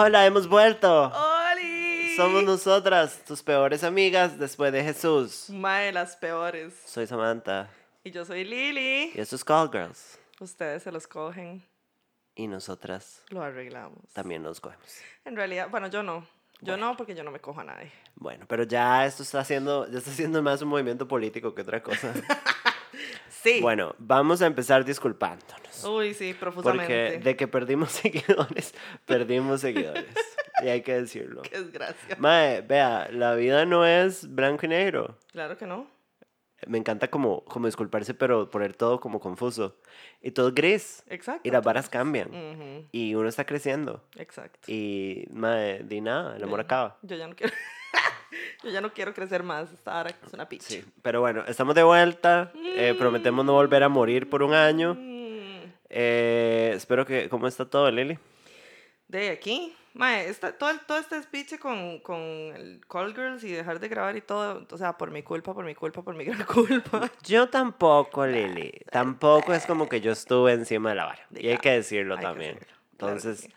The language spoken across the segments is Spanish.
Hola, hemos vuelto. ¡Oli! Somos nosotras, tus peores amigas después de Jesús. Mae, las peores. Soy Samantha Y yo soy Lily. y esto es Call Girls. Ustedes se los cogen, Y nosotras lo arreglamos. también nos cogemos. En realidad, bueno, yo no. Yo no, porque yo no me cojo a nadie. Bueno, pero ya esto está haciendo, ya está haciendo más un movimiento político que otra cosa. Sí. Bueno, vamos a empezar disculpándonos. Uy, sí, profusamente. Porque de que perdimos seguidores, perdimos seguidores. Y hay que decirlo. Qué desgracia. Mae, vea, la vida no es blanco y negro. Claro que no. Me encanta como, como disculparse, pero poner todo como confuso. Y todo es gris. Exacto. Y las varas cambian. Y uno está creciendo. Exacto. Y, mae, di nada, el amor acaba. Yo ya no quiero. yo ya no quiero crecer más. Esta hora es una picha. Sí, pero bueno, estamos de vuelta. Eh, prometemos no volver a morir por un año. Mm, Eh, espero que... ¿Cómo está todo, Lili? De aquí. Mae, esta- todo, todo este speech con, con el Call Girls y dejar de grabar y todo, o sea, por mi culpa, por mi culpa, por mi gran culpa. Yo tampoco, Lili. Tampoco es como que yo estuve encima de la vara. Y hay que decirlo hay que también. decirlo, claro que Entonces, sí.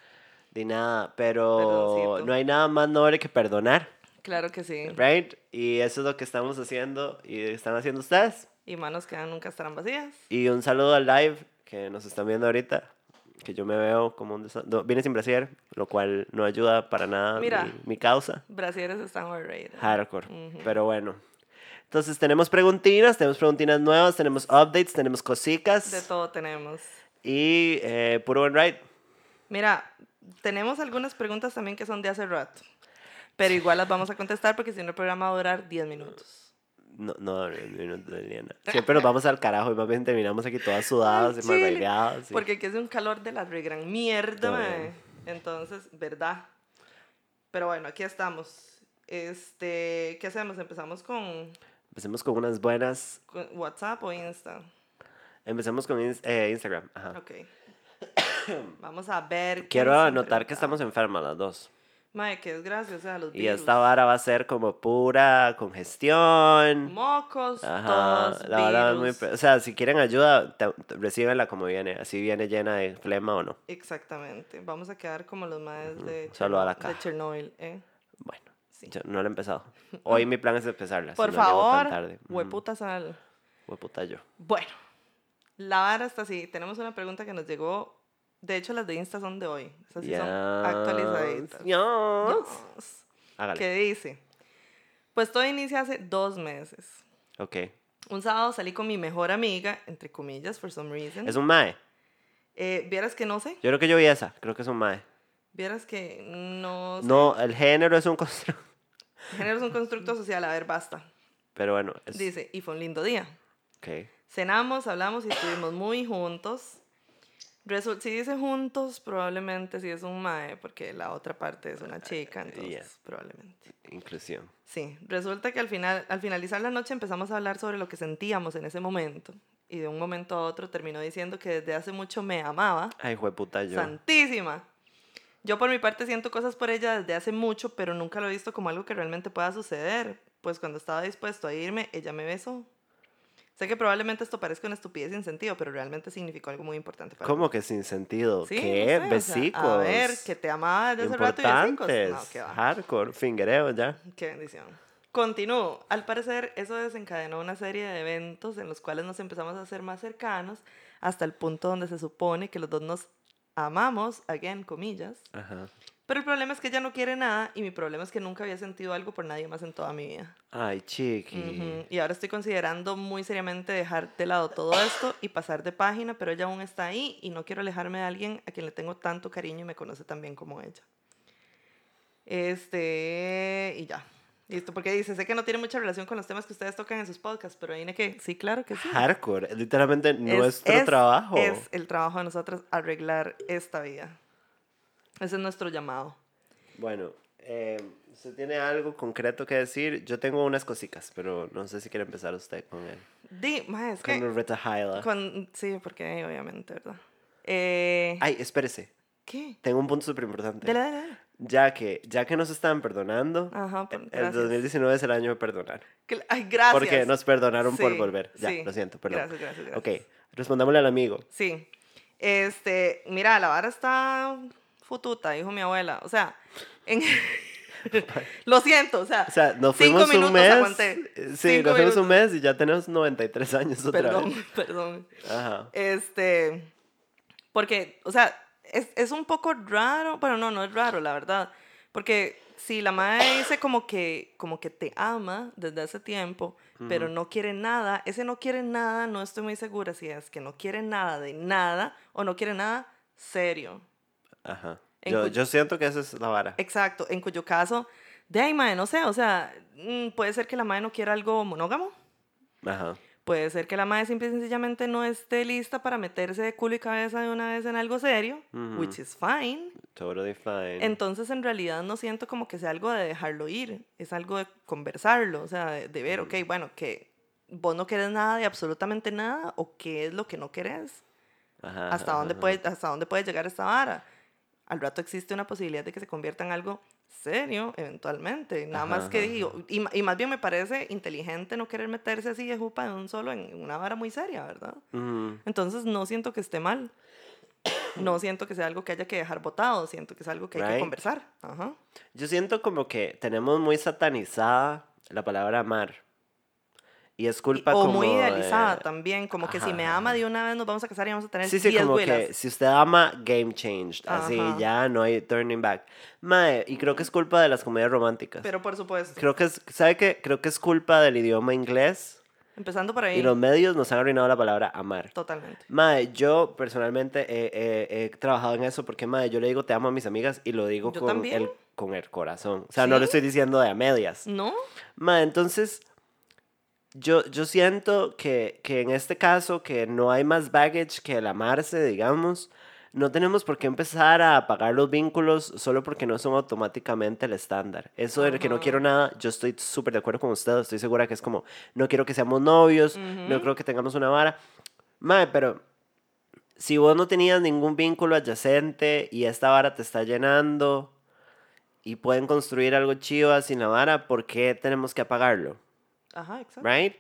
di nada. Pero Perdoncito. no hay nada más noble que perdonar, Claro que sí. ¿right? Y eso es lo que estamos haciendo y están haciendo ustedes. Y manos que nunca estarán vacías. Y un saludo al live que nos están viendo ahorita. Que yo me veo como un no, Vine sin brasier, lo cual no ayuda para nada Mira. mi, mi causa. Brasieres están overrated. Hardcore. Pero bueno. Entonces tenemos preguntinas, tenemos preguntinas nuevas, tenemos updates, tenemos cositas. De todo tenemos. Y eh, puro buen ride. Mira, tenemos algunas preguntas también que son de hace rato. Pero igual las vamos a contestar porque si no el programa va a durar 10 minutos. No, no, no, no. Siempre nos vamos al carajo y más bien terminamos aquí todas sudadas y Al chile. malbaileadas. y- Porque aquí es un calor de la regran mierda, mae. Entonces, ¿verdad? Pero bueno, aquí estamos. Este, ¿qué hacemos? Empezamos con, Empecemos con unas buenas. con WhatsApp o Insta. Empecemos con eh, Instagram. Ajá. Ok. Vamos a ver. Quiero anotar que estamos enfermas las dos. Mae, qué desgracia, o sea, los Y virus. esta vara va a ser como pura congestión. Mocos, Ajá, tos, la vara es muy... O sea, si quieren ayuda, recíbenla como viene. Así viene llena de flema o no. Exactamente. Vamos a quedar como los maes de, Solo a la Cherno- caja. de Chernobyl, ¿eh? Bueno, Sí. yo no lo he empezado. Hoy mi plan es empezarla. si Por tan favor, hueputa sal. Hueputa yo. Bueno, la vara está así. Tenemos una pregunta que nos llegó. De hecho, las de Insta son de hoy. Esas sí son actualizaditas. Yes. Yes. Hágale. ¿Qué dice? Pues todo inicia hace dos meses. Ok. Un sábado salí con mi mejor amiga, entre comillas, for some reason. ¿Es un mae? Eh, Vieras que no sé. Yo creo que yo vi esa. Creo que es un mae. Vieras que no sé. No, el género es un constructo. Género es un constructo social. A ver, basta. Pero bueno. Es... Dice, y fue un lindo día. Ok. Cenamos, hablamos y estuvimos muy juntos. Resu- si dice juntos, probablemente sí es un mae, porque la otra parte es una chica, entonces yeah. probablemente. Inclusión. Sí, resulta que al, final, al finalizar la noche empezamos a hablar sobre lo que sentíamos en ese momento. Y de un momento a otro terminó diciendo que desde hace mucho me amaba. Ay, hueputa yo. Santísima. Yo por mi parte siento cosas por ella desde hace mucho, pero nunca lo he visto como algo que realmente pueda suceder. Pues cuando estaba dispuesto a irme, ella me besó. Sé que probablemente esto parezca una estupidez sin sentido, pero realmente significó algo muy importante para mí. ¿Cómo que sin sentido? Sí, ¿Qué? no sé, o sea, a ver, que te amaba desde hace rato y. No, qué va. Hardcore. Fingereo ya. Qué bendición. Continúo. Al parecer, eso desencadenó una serie de eventos en los cuales nos empezamos a hacer más cercanos hasta el punto donde se supone que los dos nos amamos, again, comillas. Ajá. Pero el problema es que ella no quiere nada y mi problema es que nunca había sentido algo por nadie más en toda mi vida. Ay, chiqui. Ujú. Y ahora estoy considerando muy seriamente dejar de lado todo esto y pasar de página, pero ella aún está ahí y no quiero alejarme de alguien a quien le tengo tanto cariño y me conoce tan bien como ella. Este, y ya. Listo, porque dice, sé que no tiene mucha relación con los temas que ustedes tocan en sus podcasts, pero viene que, sí, claro que sí. Hardcore. Literalmente Es- nuestro es- trabajo. Es el trabajo de nosotros arreglar esta vida. Ese es nuestro llamado. Bueno, eh, ¿usted tiene algo concreto que decir? Yo tengo unas cositas, pero no sé si quiere empezar usted con él. Di, ma, es Con que... Rita Hyla. Con, sí, porque obviamente, ¿verdad? Eh, Ay, espérese. ¿Qué? Tengo un punto súper importante. Dale, dale, dale. Ya que, ya que nos están perdonando, Ajá, por- el gracias. 2019 es el año de perdonar. Ay, gracias. Porque nos perdonaron por Sí, volver. Ya, sí. lo siento, perdón. Gracias, gracias, gracias. Ok, respondámosle al amigo. Sí. Este, mira, la vara está fututa, dijo mi abuela. O sea, en... lo siento, o sea, O sea, nos fuimos un mes. aguanté. Sí, Cinco nos fuimos un mes y ya tenemos 93 años otra Perdón, vez. perdón. Ajá. Este, porque, o sea, es, es un poco raro, bueno, no, no es raro, la verdad, porque si la madre dice como que, como que te ama desde hace tiempo, pero no quiere nada, ese no quiere nada, no estoy muy segura si es que no quiere nada de nada o no quiere nada serio. Ajá. Yo, cu- yo siento que esa es la vara. Exacto, en cuyo caso, de ahí, mae, no sé, o sea, mm, puede ser que la madre no quiera algo monógamo, Ajá. Puede ser que la madre simple y sencillamente no esté lista para meterse de culo y cabeza de una vez en algo serio, which is fine. Totally fine. Entonces, en realidad, no siento como que sea algo de dejarlo ir, es algo de conversarlo, o sea, de, de ver, ok, bueno, que vos no querés nada de absolutamente nada o qué es lo que no querés, Ajá, hasta ajá, dónde, ajá. puede, hasta dónde puede llegar esta vara. Al rato existe una posibilidad de que se convierta en algo serio, eventualmente. Nada más que digo, y, más bien me parece inteligente no querer meterse así de jupa de un solo en una vara muy seria, ¿verdad? Entonces no siento que esté mal. No siento que sea algo que haya que dejar botado, siento que es algo que hay que conversar. Ajá. Yo siento como que tenemos muy satanizada la palabra amar. Y es culpa o como muy idealizada de- también, como que si Ajá, me ajá, ama de una vez nos vamos a casar y vamos a tener Sí, sí, 10 como huilas. que si usted ama, game changed. Así, Ajá. ya no hay turning back. Mae, y creo que es culpa de las comedias románticas. Pero por supuesto, Creo que es, ¿sabe qué? Creo que es culpa del idioma inglés empezando por ahí, y los medios nos han arruinado la palabra amar. totalmente. Mae, yo personalmente he, he- he trabajado en eso porque, mae, yo le digo te amo a mis amigas y lo digo Yo con también. el, con el corazón. O sea, no le ¿Sí? estoy diciendo de a medias. ¿No? Ma, entonces, yo, yo siento que, que en este caso, que no hay más baggage que el amarse, digamos, no tenemos por qué empezar a apagar los vínculos solo porque no son automáticamente el estándar. Eso de que no quiero nada, yo estoy súper de acuerdo con usted, estoy segura que es como, no quiero que seamos novios, no creo que tengamos una vara. Mae, pero si vos no tenías ningún vínculo adyacente y esta vara te está llenando y pueden construir algo chido sin la vara, ¿por qué tenemos que apagarlo? Ajá, exacto. Right?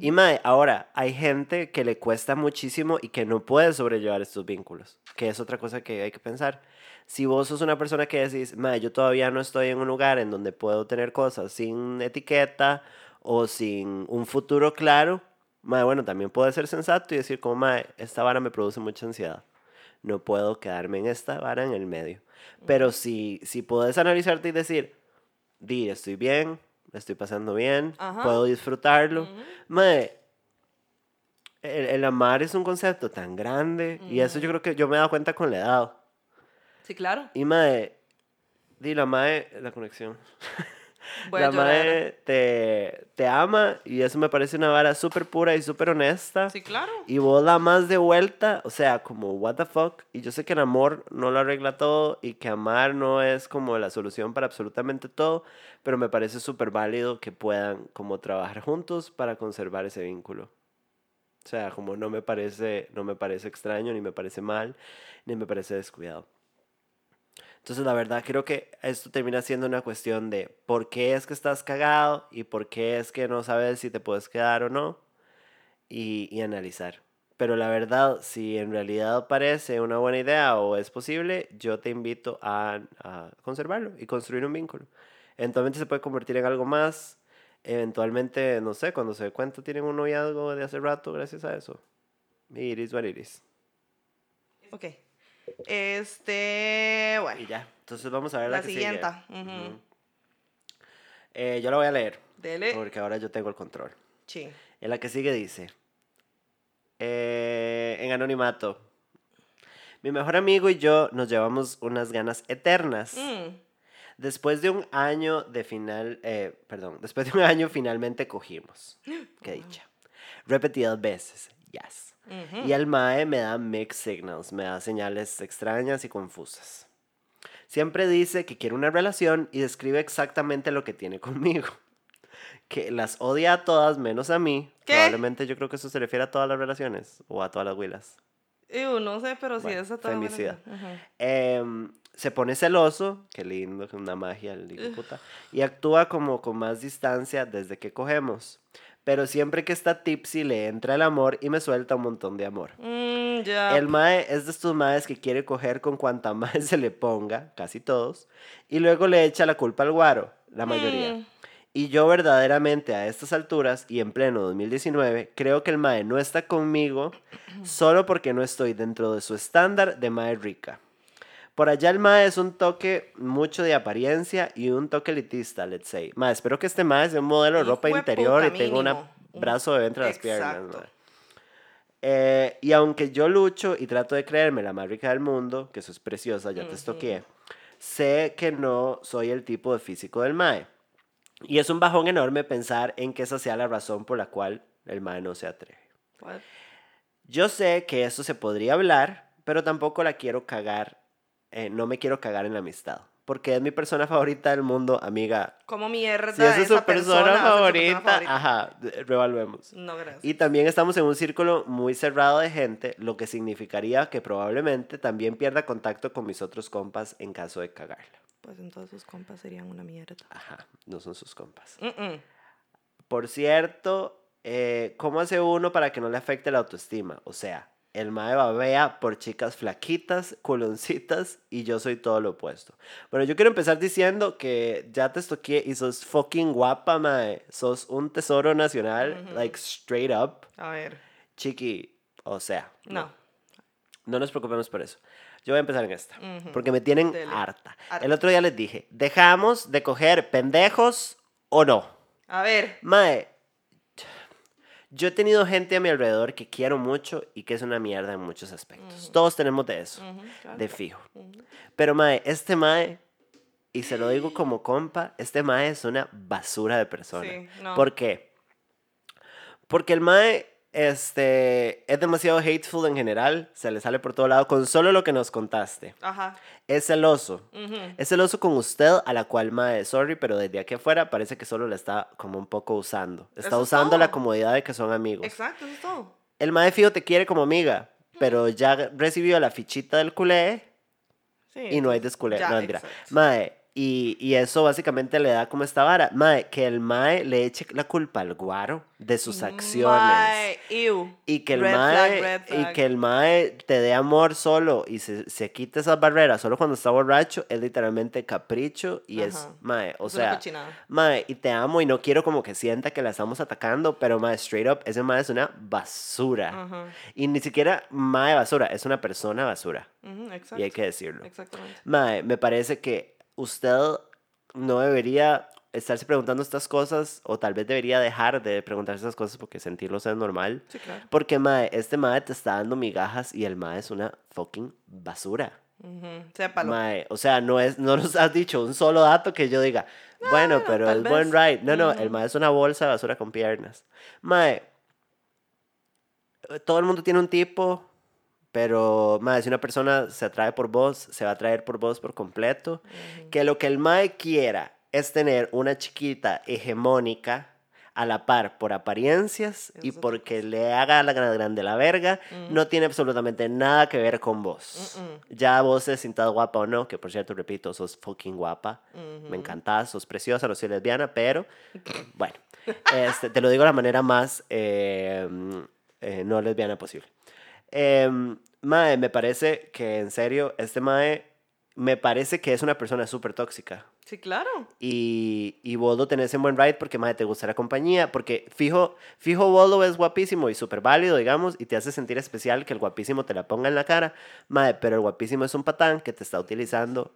Y mae, ahora, hay gente que le cuesta muchísimo y que no puede sobrellevar estos vínculos, que es otra cosa que hay que pensar. Si vos sos una persona que decís, mae, yo todavía no estoy en un lugar en donde puedo tener cosas sin etiqueta o sin un futuro claro, mae, bueno, también puede ser sensato y decir como, mae, esta vara me produce mucha ansiedad. No puedo quedarme en esta vara en el medio. Pero si, si puedes analizarte y decir, di, estoy bien, la estoy pasando bien, Ajá. puedo disfrutarlo. Ujú. Mae, el, el amar es un concepto tan grande y eso yo creo que yo me he dado cuenta con la edad. Sí, claro. Y mae, di la mae, la conexión. Voy la mae te, te ama y eso me parece una vara súper pura y súper honesta. Sí, claro. Y vos la más de vuelta, o sea, como what the fuck. Y yo sé que el amor no lo arregla todo y que amar no es como la solución para absolutamente todo, pero me parece súper válido que puedan como trabajar juntos para conservar ese vínculo. O sea, como no me parece, no me parece extraño, ni me parece mal, ni me parece descuidado. Entonces, la verdad, creo que esto termina siendo una cuestión de por qué es que estás cagado y por qué es que no sabes si te puedes quedar o no y, y analizar. Pero la verdad, si en realidad parece una buena idea o es posible, yo te invito a, a conservarlo y construir un vínculo. Eventualmente se puede convertir en algo más. Eventualmente, no sé, cuando se dé cuenta, tienen un noviazgo de hace rato gracias a eso. Y it is what it is. Ok. Este, Y bueno, ya. Entonces vamos a ver la, la que sigue. siguiente. Eh, yo la voy a leer Dele. porque ahora yo tengo el control. Sí. En la que sigue dice, eh, en anonimato, mi mejor amigo y yo nos llevamos unas ganas eternas. Mm. Después de un año de final, eh, perdón, después de un año finalmente cogimos. Qué dicha. Repetidas veces, yes. Y el MAE me da mixed signals, me da señales extrañas y confusas. Siempre dice que quiere una relación y describe exactamente lo que tiene conmigo. Que las odia a todas menos a mí. ¿Qué? Probablemente yo creo que eso se refiere a todas las relaciones o a todas las huilas. Ew, no sé, pero sí, Bueno, esa toda buena femicida. idea. Ujú. Em, se pone celoso, qué lindo, una magia, el puta, y actúa como con más distancia desde que cogemos. Pero siempre que está tipsy le entra el amor y me suelta un montón de amor. Mm. El mae es de estos maes que quiere coger con cuanta mae se le ponga, casi todos, y luego le echa la culpa al guaro, la mayoría. Mm. Y yo verdaderamente a estas alturas y en pleno 2019 creo que el mae no está conmigo solo porque no estoy dentro de su estándar de mae rica. Por allá el mae es un toque mucho de apariencia y un toque elitista, let's say. Mae, espero que este mae sea un modelo de ropa interior y tenga un brazo de entre las piernas. Mae. Eh, y aunque yo lucho y trato de creerme la más rica del mundo, que eso es preciosa, ya te estoqué, sé que no soy el tipo de físico del mae. Y es un bajón enorme pensar en que esa sea la razón por la cual el mae no se atreve. What? Yo sé que eso se podría hablar, pero tampoco la quiero cagar, eh, no me quiero cagar en la amistad. Porque es mi persona favorita del mundo, amiga. ¿Cómo mierda Si esa es su persona, favorita, persona favorita? ajá, revaluemos. No, gracias. Y también estamos en un círculo muy cerrado de gente, lo que significaría que probablemente también pierda contacto con mis otros compas en caso de cagarla. Pues entonces sus compas serían una mierda. Ajá, no son sus compas. Por cierto, eh, ¿cómo hace uno para que no le afecte la autoestima? O sea, el mae babea por chicas flaquitas, culoncitas y yo soy todo lo opuesto. Bueno, yo quiero empezar diciendo que ya te estoqué y sos fucking guapa, mae. Sos un tesoro nacional, like straight up. A ver. Chiqui, o sea, No. no nos preocupemos por eso. Yo voy a empezar en esta, porque me tienen harta. Harta. El otro día les dije, ¿dejamos de coger pendejos o no? A ver. Mae, yo he tenido gente a mi alrededor que quiero mucho y que es una mierda en muchos aspectos. Todos tenemos de eso, Ujú, claro. de fijo. Ujú. Pero mae, este mae, y se lo digo como compa, este mae es una basura de persona. Sí, no. ¿Por qué? Porque el mae este, es demasiado hateful en general, se le sale por todo lado con solo lo que nos contaste. Ajá. Es celoso. Ujú. Es celoso con usted, a la cual, mae, sorry, pero desde aquí afuera parece que solo la está como un poco usando. Está Eso es usando la comodidad de que son amigos. Exacto, eso es todo. El mae fijo te quiere como amiga, pero ya recibió la fichita del culé Sí, y no hay desculé. No. Mae, y, y eso básicamente le da como esta vara. Mae, que el mae le eche la culpa al guaro de sus acciones. Mae, ew. Y que, el Red flag, mae, y flag. que el mae te dé amor solo y se, se quite esas barreras solo cuando está borracho es literalmente capricho y es, Ajá. mae, o Es sea, mae, y te amo y no quiero como que sienta que la estamos atacando, pero mae, straight up, ese mae es una basura. Ajá. Y ni siquiera mae basura, es una persona basura. Exacto. Y hay que decirlo. Exactamente. Mae, me parece que usted no debería estarse preguntando estas cosas o tal vez debería dejar de preguntarse estas cosas porque sentirlos es normal. Sí, claro. Porque, mae, este mae te está dando migajas y el mae es una fucking basura. Sépalo. Mae, o sea, no, es, no nos has dicho un solo dato que yo diga, bueno, no, pero es buen ride. No, no, el mae es una bolsa de basura con piernas. Mae, todo el mundo tiene un tipo, pero, mae, si una persona se atrae por vos, se va a atraer por vos por completo. Que lo que el mae quiera es tener una chiquita hegemónica a la par por apariencias Eso y porque le haga la gran- grande la verga, no tiene absolutamente nada que ver con vos. Mm-mm. Ya vos te sientas guapa o no, que por cierto, repito, sos fucking guapa. Ujú. Me encantás, sos preciosa, no soy lesbiana, pero bueno, este, te lo digo de la manera más eh, eh, no lesbiana posible. Em, mae, me parece que en serio, este Mae me parece que es una persona súper tóxica. Sí, claro. Y, y vos lo tenés en buen ride porque Mae te gusta la compañía. Porque fijo, fijo vos lo ves guapísimo y súper válido, digamos, y te hace sentir especial que el guapísimo te la ponga en la cara. Mae, pero el guapísimo es un patán que te está utilizando.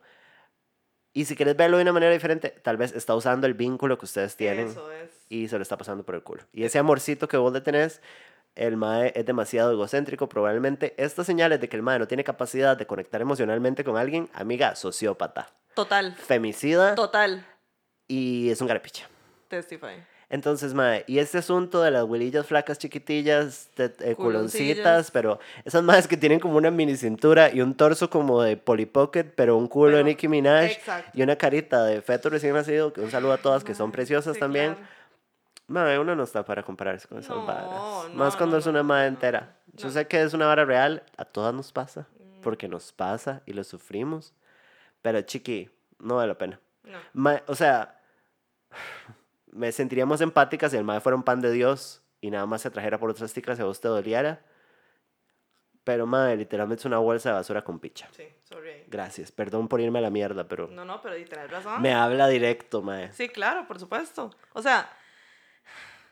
Y si quieres verlo de una manera diferente, tal vez está usando el vínculo que ustedes tienen Eso es. y se lo está pasando por el culo. Y ese amorcito que vos le tenés, el mae es demasiado egocéntrico. Probablemente estas señales de que el mae no tiene capacidad de conectar emocionalmente con alguien, amiga, sociópata, Total. femicida Total. y es un garapicha. Testify. Entonces, mae, y este asunto de las huelillas flacas chiquitillas, de, eh, culoncitas, pero esas madres que tienen como una mini cintura y un torso como de Polly Pocket, pero un culo de Pero- Nicki Minaj exacto. y una carita de feto recién nacido, que un saludo a todas que son preciosas Sí, también. claro. Mae, uno no está para compararse con esas No, varas. no, Más cuando no, es una no, madre no, entera. Yo no. sé que es una vara real, a todas nos pasa. Mm. Porque nos pasa y lo sufrimos. Pero chiqui, no vale la pena. No. O sea, me sentiría más empática si el mae fuera un pan de Dios y nada más se trajera por otras ticas y a vos te doliera. Pero, mae, literalmente es una bolsa de basura con picha. Sí, sorry. Gracias, perdón por irme a la mierda, pero No, no, pero y tenés razón. me habla directo, mae. Sí, claro, por supuesto. O sea,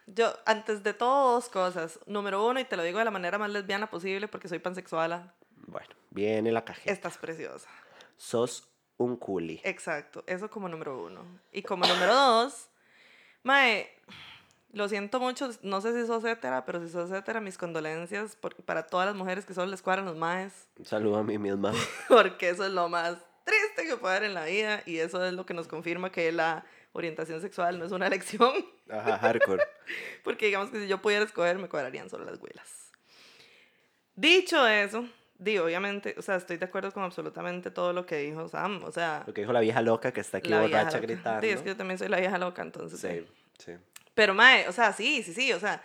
yo, antes de todo, dos cosas. Número uno, y te lo digo de la manera más lesbiana posible porque soy pansexuala, Bueno, viene la cajeta. estás preciosa. Sos un culi. Exacto, eso como número uno. Y como número dos, Mae, lo siento mucho, no sé si sos hétera, pero si sos hétera, mis condolencias por- para todas las mujeres que solo les cuadran los maes, Un saludo a mí misma. porque eso es lo más triste que puede haber en la vida y eso es lo que nos confirma que la orientación sexual no es una elección. Ajá, hardcore. Porque digamos que si yo pudiera escoger, me cuadrarían solo las huelas. Dicho eso, digo, obviamente, o sea, estoy de acuerdo con absolutamente todo lo que dijo Sam. O sea, Lo que dijo la vieja loca que está aquí borracha gritando. Sí, es que yo también soy la vieja loca, entonces. Sí, sí. sí. Pero Mae, o sea, sí, sí, sí, o sea,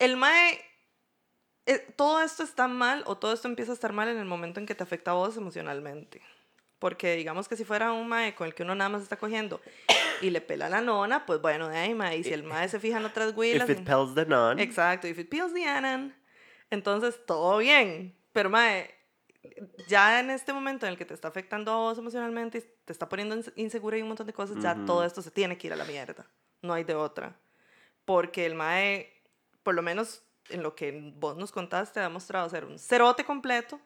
el Mae, eh, todo esto está mal o todo esto empieza a estar mal en el momento en que te afecta a vos emocionalmente. Porque digamos que si fuera un Mae con el que uno nada más está cogiendo y le pela la nona, pues bueno, de ahí, Mae, y si el Mae se fija en otras huilas. If it pells the non. Exacto, if it peels the anon, entonces todo bien. Pero, mae, ya en este momento en el que te está afectando a vos emocionalmente, y te está poniendo ins- insegura y un montón de cosas, ya todo esto se tiene que ir a la mierda. No hay de otra. Porque el mae, por lo menos en lo que vos nos contaste, ha demostrado ser un cerote completo.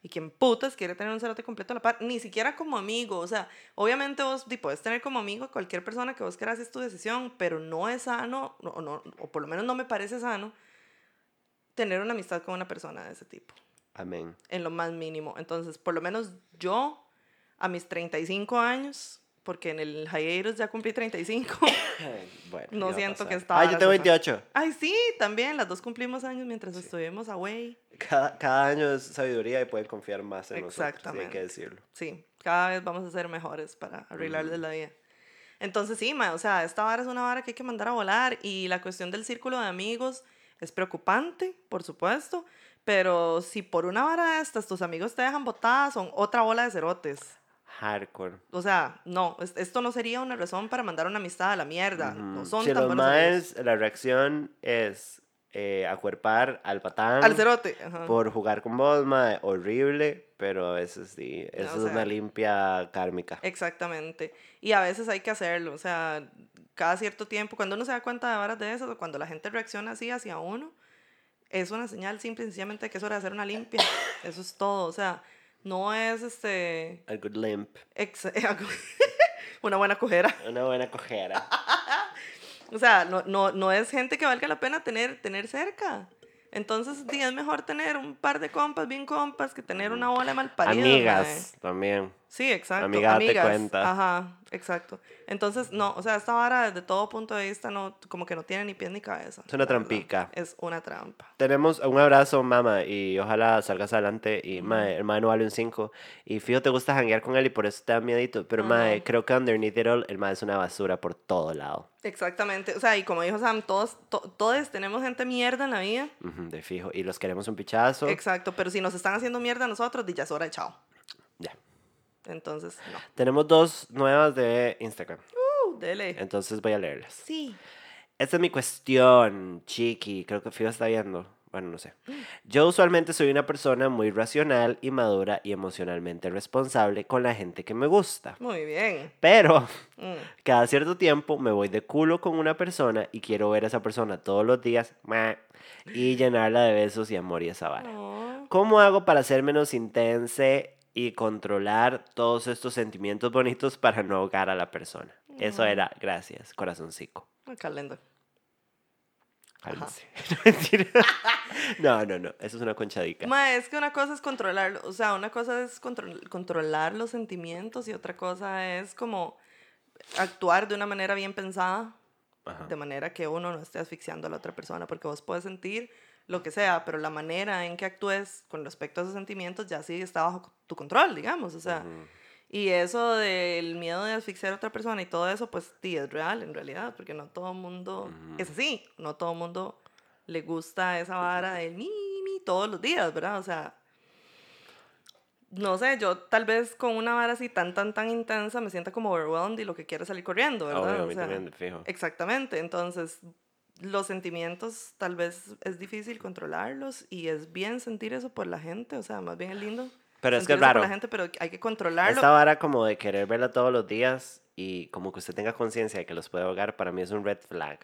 Y quien putas quiere tener un cerote completo a la par, ni siquiera como amigo. O sea, obviamente vos di, puedes tener como amigo a cualquier persona que vos quieras, es tu decisión, pero no es sano, no, o no, o por lo menos no me parece sano, tener una amistad con una persona de ese tipo, Amén. en lo más mínimo. Entonces, por lo menos yo, a mis 35 años, porque en el hiatus ya cumplí 35, Bueno, No siento que estaba Ah, yo tengo graciosa. 28. ay sí, también, las dos cumplimos años mientras estuvimos away. Cada, cada año es sabiduría y pueden confiar más en nosotros, sí, hay Exactamente. que decirlo. Sí, cada vez vamos a ser mejores para arreglarles la vida. Entonces, sí, ma, o sea, esta vara es una vara que hay que mandar a volar y la cuestión del círculo de amigos es preocupante, por supuesto, pero si por una vara de estas tus amigos te dejan botadas, son otra bola de cerotes. Hardcore. O sea, no, es- esto no sería una razón para mandar una amistad a la mierda. No Ujú. son si tan los maes, la reacción es eh, acuerpar al patán Al cerote. ajá. por jugar con vos, mae, horrible, pero eso sí, eso es sea, una limpia kármica. Exactamente. Y a veces hay que hacerlo, o sea, cada cierto tiempo, cuando uno se da cuenta de varas de eso, o cuando la gente reacciona así hacia uno, es una señal simple y sencillamente de que es hora de hacer una limpia. Eso es todo, o sea, no es este A good limp. ex- una buena cojera. Una buena cojera. O sea, no, no, no es gente que valga la pena tener, tener cerca. Entonces, sí, es mejor tener un par de compas bien compas que tener una bola de malparidos. mae. Amigas también. Sí, exacto. Amiga, amigas. cuenta. Ajá, exacto. Entonces, no, o sea, esta vara desde todo punto de vista no, como que no tiene ni pies ni cabeza. Es una la verdad. trampica. Es una trampa. Tenemos un abrazo, mamá, y ojalá salgas adelante. Y, mae, el mae no vale un 5. Y fijo, te gusta janguear con él y por eso te da miedito. Pero, mae, Ajá. creo que underneath it all, el mae es una basura por todo lado. Exactamente. O sea, y como dijo Sam, todos, to- todos tenemos gente mierda en la vida. Ujú, de fijo. Y los queremos un pichazo. Exacto. Pero si nos están haciendo mierda a nosotros, ya es hora de chao. Entonces, no. Tenemos dos nuevas de Instagram. Uh, dele. Entonces voy a leerlas. Sí. Esta es mi cuestión, Chiqui. Creo que Fijo está viendo. Bueno, no sé. Yo usualmente soy una persona muy racional y madura y emocionalmente responsable con la gente que me gusta. Muy bien. Pero Mm. cada cierto tiempo me voy de culo con una persona y quiero ver a esa persona todos los días meh, y llenarla de besos y amor y esa vara. Oh. ¿Cómo hago para ser menos intense y controlar todos estos sentimientos bonitos para no ahogar a la persona? Eso era, gracias, corazoncico. Acá lindo. No, no, no, eso es una conchadica. Ma, es que una cosa es controlar, o sea, una cosa es control- controlar los sentimientos y otra cosa es como actuar de una manera bien pensada, Ajá. de manera que uno no esté asfixiando a la otra persona, porque vos puedes sentir lo que sea, pero la manera en que actúes con respecto a esos sentimientos ya sí está bajo tu control, digamos, o sea, Ujú. y eso del miedo de asfixiar a otra persona y todo eso, pues sí, es real en realidad, porque no todo el mundo es así, no todo el mundo le gusta esa vara del mi, mi todos los días, ¿verdad? O sea, no sé, yo tal vez con una vara así tan, tan, tan intensa me sienta como overwhelmed y lo que quiero es salir corriendo, ¿verdad? Obvio, O sea, también, fijo. Exactamente, entonces los sentimientos tal vez es difícil controlarlos y es bien sentir eso por la gente, o sea, más bien es lindo. Pero es que es eso por raro. la gente, pero hay que controlarlo. Esta vara como de querer verla todos los días y como que usted tenga conciencia de que los puede ahogar, para mí es un red flag.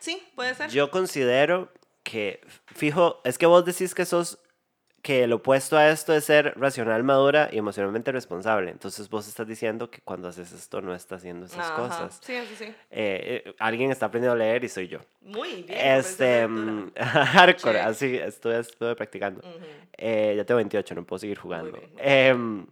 Sí, puede ser. Yo considero que, fijo, es que vos decís que sos, que lo opuesto a esto es ser racional, madura y emocionalmente responsable. Entonces vos estás diciendo que cuando haces esto no estás haciendo esas Ajá, cosas. Sí, sí, sí. Eh, eh, alguien está aprendiendo a leer y soy yo. Muy bien. Este, mm, hardcore, así estuve, estuve practicando. Ujú. Eh, ya tengo 28, no puedo seguir jugando. Em,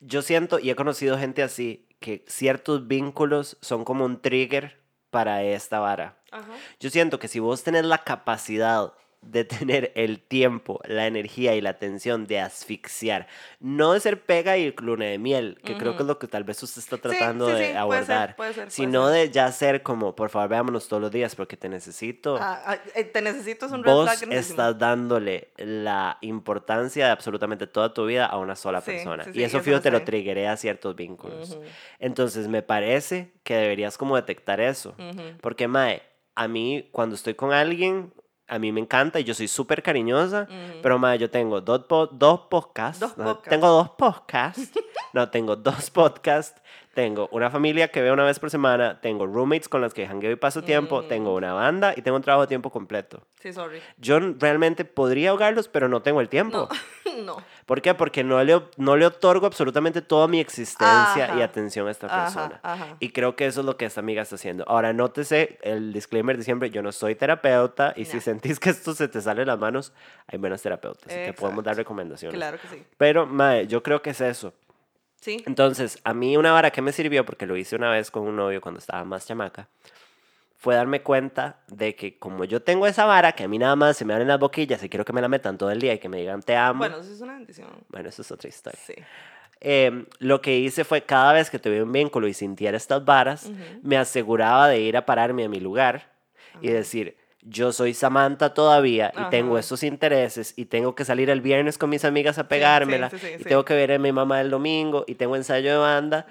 yo siento y he conocido gente así que ciertos vínculos son como un trigger para esta vara. Ajá. Yo siento que si vos tenés la capacidad de tener el tiempo, la energía y la atención de asfixiar, no de ser pega y luna de miel, que creo que es lo que tal vez usted está tratando sí, de sí, puede ser, abordar, puede ser, puede sino ser. de ya ser como, por favor, veámonos todos los días porque te necesito. Ah, ah, eh, te necesito es un red Vos flag estás dándole la importancia de absolutamente toda tu vida a una sola persona. y eso fijo te lo sé. triggerea a ciertos vínculos. Entonces me parece que deberías como detectar eso. Porque, Mae, a mí cuando estoy con alguien, a mí me encanta y yo soy súper cariñosa. Ujú. Pero, Mae, yo tengo dos, po- dos podcasts. Dos ¿no? podcasts. Tengo dos podcasts. no, tengo dos podcasts. Tengo una familia que veo una vez por semana. Tengo roommates con las que jangueo y paso tiempo. Mm. Tengo una banda y tengo un trabajo de tiempo completo. Sí, sorry. Yo realmente podría ahogarlos, pero no tengo el tiempo. No. no. ¿Por qué? Porque no le, no le otorgo absolutamente toda mi existencia y Ajá. atención a esta Ajá, persona. ajá. Y creo que eso es lo que esta amiga está haciendo. Ahora, nótese el disclaimer de siempre, yo no soy terapeuta y si No. sentís que esto se te sale de las manos, hay buenos terapeutas y que podemos dar Exacto. recomendaciones. Claro que sí. Pero, mae, yo creo que es eso. Sí. Entonces, a mí una vara que me sirvió, porque lo hice una vez con un novio cuando estaba más chamaca, fue darme cuenta de que como yo tengo esa vara, que a mí nada más se me abren las boquillas y quiero que me la metan todo el día y que me digan te amo. Bueno, eso es una bendición. Bueno, eso es otra historia. Sí. Em, lo que hice fue cada vez que tuve un vínculo y sintiera estas varas, me aseguraba de ir a pararme a mi lugar y decir, yo soy Samantha todavía y tengo estos intereses y tengo que salir el viernes con mis amigas a pegármela sí, sí, y tengo que ver a mi mamá el domingo y tengo ensayo de banda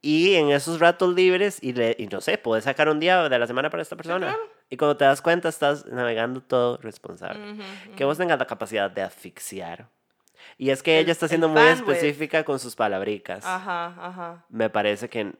y en esos ratos libres y, le- y no sé, puedes sacar un día de la semana para esta persona claro. y cuando te das cuenta estás navegando todo responsable. Que vos tengas la capacidad de asfixiar. Y es que El- ella está siendo muy bandwidth. específica con sus palabricas. Ajá, ajá. Me parece que,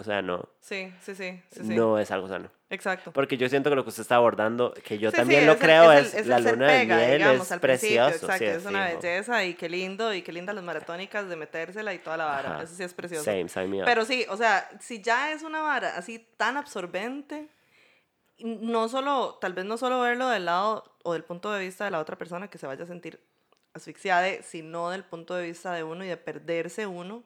o sea, no, Sí, sí, sí. sí, sí. no es algo sano. Exacto. Porque yo siento que lo que usted está abordando, que yo Sí, también lo el- creo, es es, el- es la luna de pega, miel, digamos, es precioso. Exacto, es una fijo. belleza y qué lindo, y qué lindas las maratónicas de metérsela y toda la vara. Ajá. Eso sí es precioso. Same, sign me up. Pero sí, o sea, si ya es una vara así tan absorbente, no solo, tal vez no solo verlo del lado o del punto de vista de la otra persona que se vaya a sentir asfixiada, sino del punto de vista de uno y de perderse uno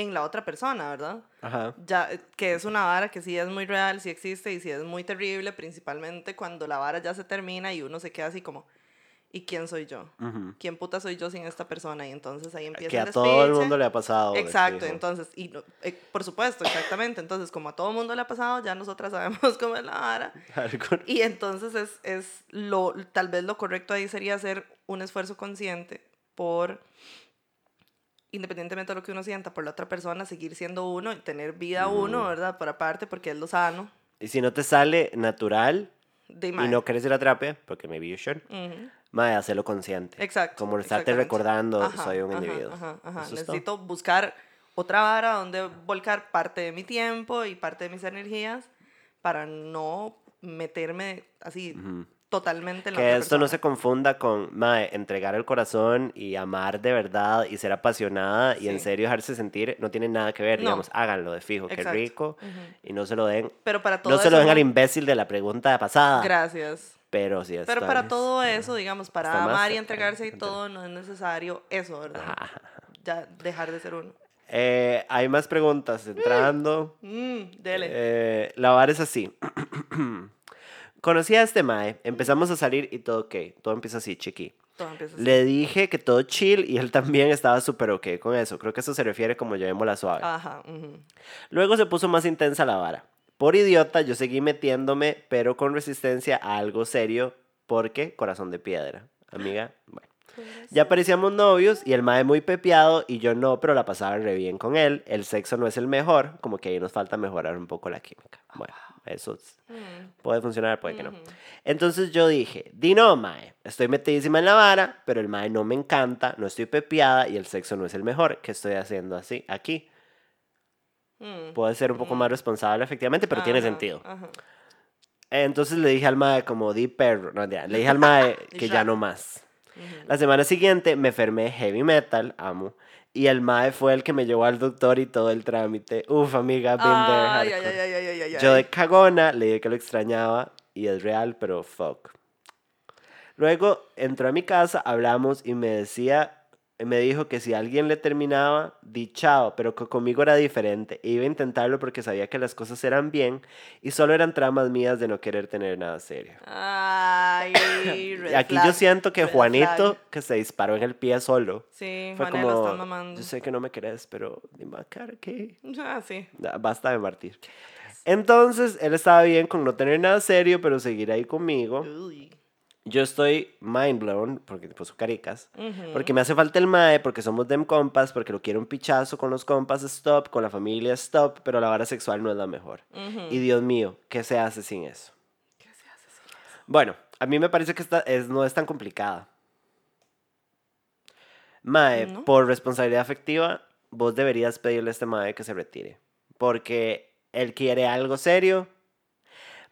en la otra persona, ¿verdad? Ajá. Ya, eh, que es una vara que sí es muy real, sí existe y sí es muy terrible, principalmente cuando la vara ya se termina y uno se queda así como, ¿y quién soy yo? Ujú. ¿Quién puta soy yo sin esta persona? Y entonces ahí empieza Que el a todo el mundo le ha pasado. Exacto, entonces, y no- eh, por supuesto, exactamente. Entonces, como a todo mundo le ha pasado, ya nosotras sabemos cómo es la vara. Y entonces es, es lo, tal vez lo correcto ahí sería hacer un esfuerzo consciente por, independientemente de lo que uno sienta por la otra persona, seguir siendo uno y tener vida uno, ¿verdad? Por aparte, porque es lo sano. Y si no te sale natural De y no quieres ir a terapia, porque maybe you should, Ujú. mae, hacerlo consciente. Exacto. Como estarte recordando, Ajá, soy un ajá, individuo. ajá. Necesito buscar otra vara donde volcar parte de mi tiempo y parte de mis energías para no meterme así Ujú. Totalmente en la Que otra esto no se persona. confunda con mae, entregar el corazón y amar de verdad y ser apasionada y en Sí. serio dejarse sentir, no tiene nada que ver, No. digamos, háganlo de fijo, qué Exacto. rico Ujú. y no se lo den, Pero para todo no se eso lo den al imbécil de la pregunta pasada, Gracias. pero sí es Pero para todo eso, digamos, para Está más amar y entregarse y todo, no es necesario eso, ¿verdad? Ajá. Ya dejar de ser uno. Eh, hay más preguntas entrando. Mm, dele. Eh, la vara es así. Conocí a este mae, empezamos a salir y todo ok, todo empieza así, chiqui. todo empieza así. Le dije que todo chill y él también estaba súper ok con eso. Creo que eso se refiere como llevémosla suave. Ajá. ujú. Luego se puso más intensa la vara. Por idiota, yo seguí metiéndome, pero con resistencia a algo serio, porque corazón de piedra. amiga. Bueno. Ya parecíamos novios y el mae muy pepeado y yo no, pero la pasaba re bien con él. El sexo no es el mejor, como que ahí nos falta mejorar un poco la química. Bueno, eso es- Mm. puede funcionar, puede que no. Entonces yo dije, di no, mae, estoy metidísima en la vara, pero el mae no me encanta, no estoy pepeada y el sexo no es el mejor. ¿Qué estoy haciendo así aquí? Mm. Puede ser un poco más responsable, efectivamente, pero tiene Ajá, sentido. ajá. Entonces le dije al mae como di perro, no, le dije al mae que ya no más. La semana siguiente me enfermé heavy metal, amo. Y el mae fue el que me llevó al doctor y todo el trámite. Uf, amiga, been there, ay, Yo de cagona le dije que lo extrañaba y es real, pero fuck. Luego entró a mi casa, hablamos y me decía, me dijo que si alguien le terminaba, di chao, pero que conmigo era diferente. E iba a intentarlo porque sabía que las cosas eran bien y solo eran tramas mías de no querer tener nada serio. Ay, Y aquí yo siento que Juanito, flag. que se disparó en el pie solo, Sí, fue como, yo sé que no me querés, pero dime a cara que... Ah, sí. Ya, Basta de martir. Entonces, él estaba bien con no tener nada serio, pero seguir ahí conmigo. Uy. Yo estoy mind blown, porque puso caricas, Ujú. porque me hace falta el mae, porque somos dem compas, porque lo quiero un pichazo con los compas, stop, con la familia, stop, pero la vara sexual no es la mejor. Ujú. Y Dios mío, ¿qué se hace sin eso? ¿Qué se hace sin eso? Bueno, a mí me parece que esta es, no es tan complicada. Mae, ¿No? por responsabilidad afectiva, vos deberías pedirle a este mae que se retire. Porque él quiere algo serio,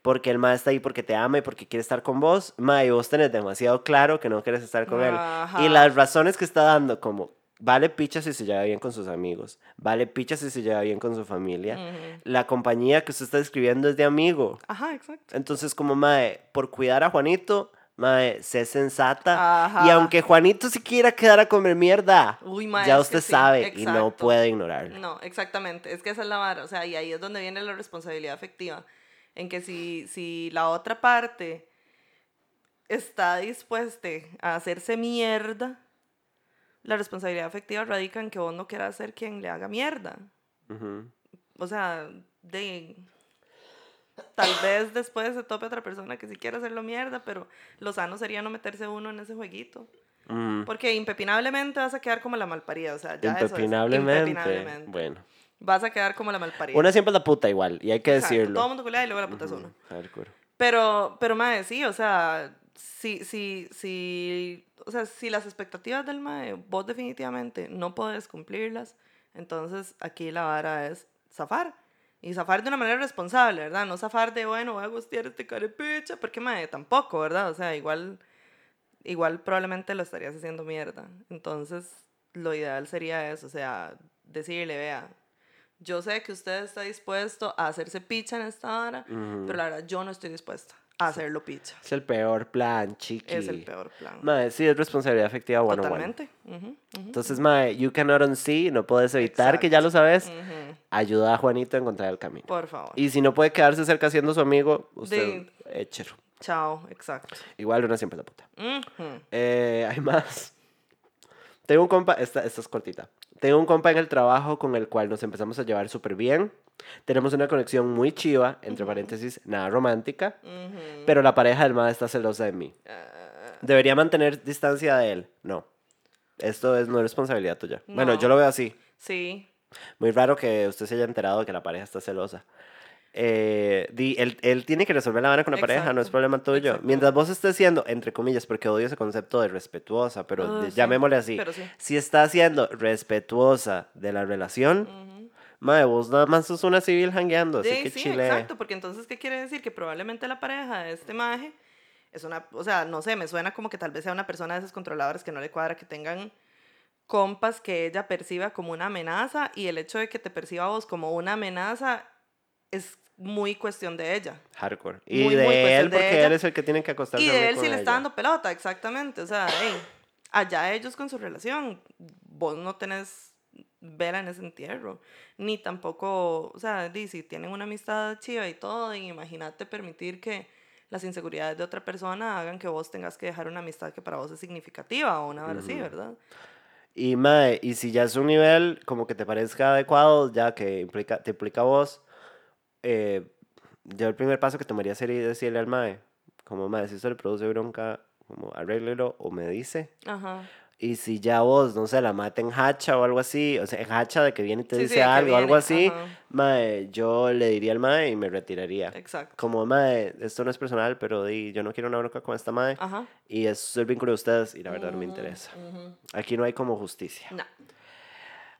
porque el mae está ahí porque te ama y porque quiere estar con vos. Mae, vos tenés demasiado claro que no quieres estar con él. Y Ajá. las razones que está dando, como vale picha si se lleva bien con sus amigos, vale picha si se lleva bien con su familia. Ujú. La compañía que usted está describiendo es de amigo. Ajá, exacto. Entonces, como Mae, por cuidar a Juanito, Mae, sé sensata. Ajá. Y aunque Juanito se quiera quedar a comer mierda, Uy, mae, ya usted sí, sabe y no puede ignorarlo. No, exactamente. Es que esa es la vara. O sea, y ahí es donde viene la responsabilidad afectiva. En que si, si la otra parte está dispuesta a hacerse mierda, la responsabilidad afectiva radica en que vos no quieras ser quien le haga mierda. Ujú. O sea, de. Tal vez después se tope otra persona que sí quiera hacerlo mierda, pero lo sano sería no meterse uno en ese jueguito. Mm, Porque impepinablemente vas a quedar como la malparida. O sea, ya eso es, Impepinablemente. impepinablemente. Bueno. Vas a quedar como la malparida. Una siempre es la puta igual, y hay que Exacto, decirlo. Todo el mundo culea y luego la puta es Ujú, uno. hardcore. Pero, pero mae, sí, o sea, si, si, si, o sea, si las expectativas del mae, vos definitivamente no podés cumplirlas, entonces aquí la vara es zafar. Y zafar de una manera responsable, ¿verdad? No zafar de, bueno, voy a gustear este carepicha, porque mae, tampoco, ¿verdad? O sea, igual, igual probablemente lo estarías haciendo mierda. Entonces, lo ideal sería eso, o sea, decirle, vea, yo sé que usted está dispuesto a hacerse picha en esta hora, Ujú. pero la verdad yo no estoy dispuesta a hacerlo picha. Es el peor plan, chiqui. Es el peor plan. Mae, sí, es responsabilidad afectiva one on one. Totalmente. Ujú, ujú, Entonces, Mae, you cannot unsee, no puedes evitar que ya lo Exacto. sabes. Ayuda a Juanito a encontrar el camino. Por favor. Y si no puede quedarse cerca siendo su amigo, usted De- échelo. Chao, exacto. Igual una siempre es la puta. Ujú. Eh, hay más. Tengo un compa, esta, esta es cortita. Tengo un compa en el trabajo con el cual nos empezamos a llevar súper bien. Tenemos una conexión muy chiva, entre paréntesis, nada romántica. Pero la pareja del MAD está celosa de mí. Ah, ¿Debería mantener distancia de él? No. Esto es no es responsabilidad tuya. Bueno, No. yo lo veo así. sí. Muy raro que usted se haya enterado de que la pareja está celosa. Eh, di- él, él tiene que resolver la vara con la pareja, no es Exacto, problema tuyo. exacto. Mientras vos estés siendo, entre comillas, porque odio ese concepto de respetuosa, pero Ah, de- sí, llamémosle así. pero sí. Si está siendo respetuosa de la relación, Ujú. madre, vos nada más sos una civil hangueando, así Sí, que sí, chile. exacto, porque entonces, ¿qué quiere decir? Que probablemente la pareja de este maje es una, o sea, no sé, me suena como que tal vez sea una persona de esas controladoras que no le cuadra que tengan compas que ella perciba como una amenaza y el hecho de que te perciba a vos como una amenaza es muy cuestión de ella. Hardcore. Y Muy, muy de cuestión él, de porque ella. él es el que tiene que acostarse Y de él sí le está dando pelota, exactamente. O sea, hey, allá ellos con su relación, vos no tenés vela en ese entierro. Ni tampoco, o sea, si tienen una amistad chiva y todo, y imagínate permitir que las inseguridades de otra persona hagan que vos tengas que dejar una amistad que para vos es significativa o una hora así, ¿verdad? Y, mae, y si ya es un nivel como que te parezca adecuado, ya que implica, te implica a vos, eh, yo el primer paso que tomaría sería decirle al mae, como mae, si esto le produce bronca, como arréglelo o me dice. Ajá. Y si ya vos, no sé, la mata en hacha o algo así, o sea, en hacha de que viene y te Sí, dice sí, algo, algo viene, así, ajá. mae, yo le diría al mae y me retiraría. Exacto. Como, mae, esto no es personal, pero di, yo no quiero una bronca con esta mae. Ajá. Y es el vínculo de ustedes y la verdad no me Ujú, interesa. ujú. Aquí no hay como justicia. No.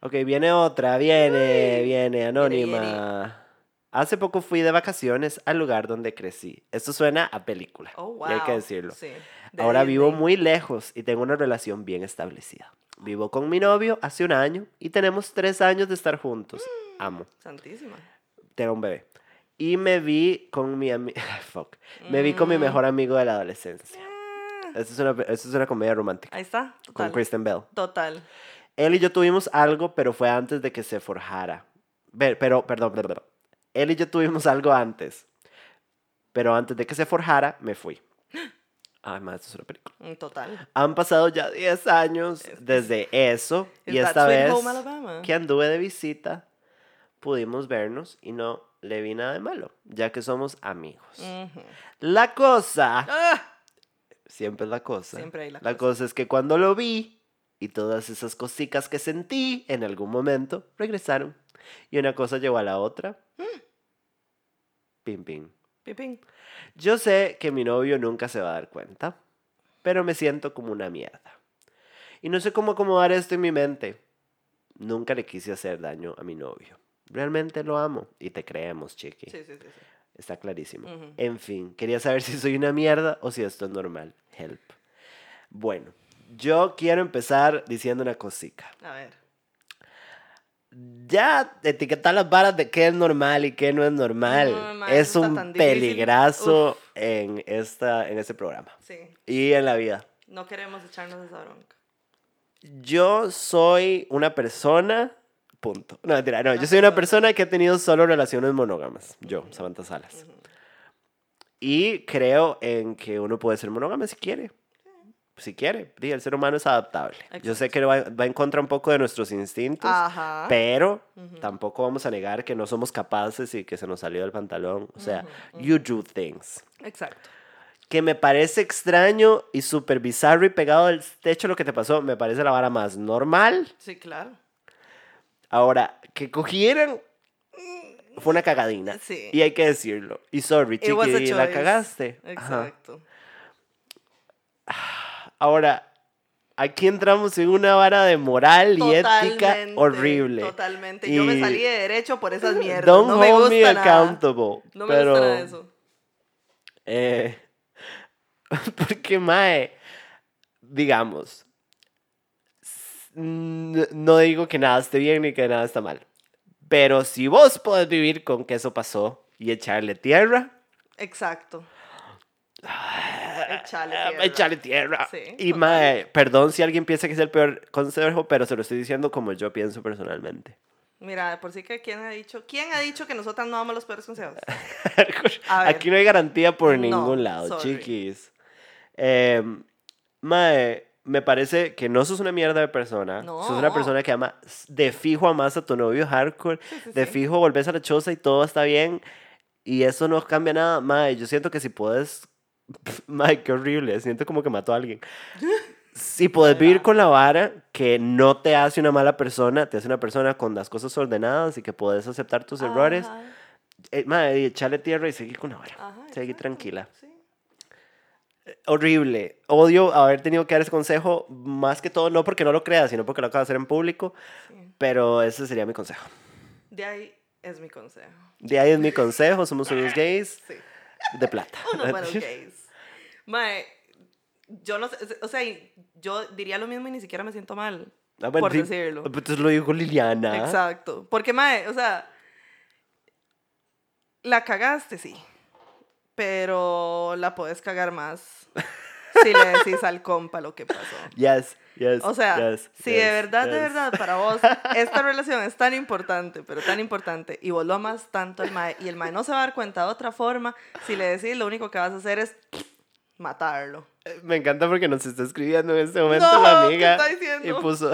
Ok, viene otra, viene, viene, anónima. viene. Hace poco fui de vacaciones al lugar donde crecí. Esto suena a película. Oh, wow. y hay que decirlo. Sí. de Ahora vivo muy lejos y tengo una relación bien establecida. Vivo con mi novio hace un año y tenemos tres años de estar juntos. Mm. Amo. Santísima. Tengo un bebé. Y me vi con mi amigo. Fuck. Me vi con mi Mm. mejor amigo de la adolescencia. Ah, Esta es una, es una comedia romántica. Ahí está. Con Total. Kristen Bell. Total. Él y yo tuvimos algo, pero fue antes de que se forjara. Pero, perdón, perdón, perdón. Él y yo tuvimos algo antes. Pero antes de que se forjara, me fui. Ay, más, esto es una película. Mm, Total. Han pasado ya 10 años Es- desde eso. Y esta vez Home que anduve de visita, pudimos vernos y no le vi nada de malo, ya que somos amigos. Ujú. La cosa, Ah, siempre es la cosa. Siempre hay la La cosa. cosa es que cuando lo vi y todas esas cositas que sentí en algún momento regresaron. Y una cosa llevó a la otra. Mm. Pim, pim. Pipín. Yo sé que mi novio nunca se va a dar cuenta, pero me siento como una mierda. Y no sé cómo acomodar esto en mi mente. Nunca le quise hacer daño a mi novio. Realmente lo amo y te creemos, chiqui. Sí, sí, sí. sí. Está clarísimo. En fin, quería saber si soy una mierda o si esto es normal. Help. Bueno, yo quiero empezar diciendo una cosita. A ver. Ya etiquetar las varas de qué es normal y qué no es normal No, ma, es un peligrazo en, esta, en este programa Sí. y en la vida. No queremos echarnos esa bronca. Yo soy una persona, punto. No, mentira, no, yo Una soy una persona. que ha tenido solo relaciones monógamas. Yo, Samantha Salas. Ujú. Y creo en que uno puede ser monógamo si quiere. Si quiere. El ser humano es adaptable. Yo sé que va, va en contra un poco de nuestros instintos, Ajá. pero Ujú. tampoco vamos a negar que no somos capaces y que se nos salió del pantalón. O sea, Ujú, you do things. Exacto. Que me parece extraño y súper bizarro y pegado al techo lo que te pasó, me parece la vara más normal. Sí, claro. Ahora, que cogieran fue una cagadina. Sí. Y hay que decirlo. Y sorry, chiqui, la cagaste. Ajá. Ahora, aquí entramos en una vara de moral y ética Totalmente, horrible. Totalmente. Yo me Y- salí de derecho por esas mierdas. Don't no me hold gusta me nada. accountable. No me pero, gusta nada eso. eh, porque, mae, digamos, no digo que nada esté bien ni que nada está mal. Pero si vos podés vivir con que eso pasó y echarle tierra, Exacto. Echale Ah, tierra. Echarle tierra. Sí, y mae, perdón si alguien piensa que es el peor consejo, pero se lo estoy diciendo como yo pienso personalmente. Mira, por sí que quién ha dicho, ¿quién ha dicho que nosotras no damos los peores consejos? Aquí no hay garantía por No, ningún lado, sorry. chiquis. Eh, mae, me parece que no sos una mierda de persona. Sos una No. persona que ama de fijo amas a tu novio hardcore. Sí, sí, de sí. fijo volvés a la choza y todo está bien. Y eso no cambia nada. Mae, yo siento que si puedes. Mae, qué horrible. Siento como que mató a alguien. Si puedes vivir con la vara que no te hace una mala persona, te hace una persona con las cosas ordenadas y que puedes aceptar tus errores, Ajá, eh, mae, echarle tierra y seguir con la vara. ajá, Seguir exacto, tranquila. sí. Horrible. Odio haber tenido que dar ese consejo, más que todo, no porque no lo crea, sino porque lo acabo de hacer en público, Sí. pero ese sería mi consejo. De ahí es mi consejo. De ahí es mi consejo, somos unos gays Sí. de plata. Unos buenos gays. Mae, yo no sé, o sea, yo diría lo mismo y ni siquiera me siento mal. Ah, bueno, por sí, decirlo. Entonces lo dijo Liliana. Exacto. Porque, mae, o sea, la cagaste, sí. Pero la puedes cagar más si le decís al compa lo que pasó. Yes, yes. O sea, yes, si yes, de verdad, de verdad, para vos, esta relación es tan importante, pero tan importante, y vos lo amas tanto al mae, y el mae no se va a dar cuenta de otra forma, si le decís, lo único que vas a hacer es matarlo. Me encanta porque nos está escribiendo en este momento No, la ¿qué amiga está diciendo? y puso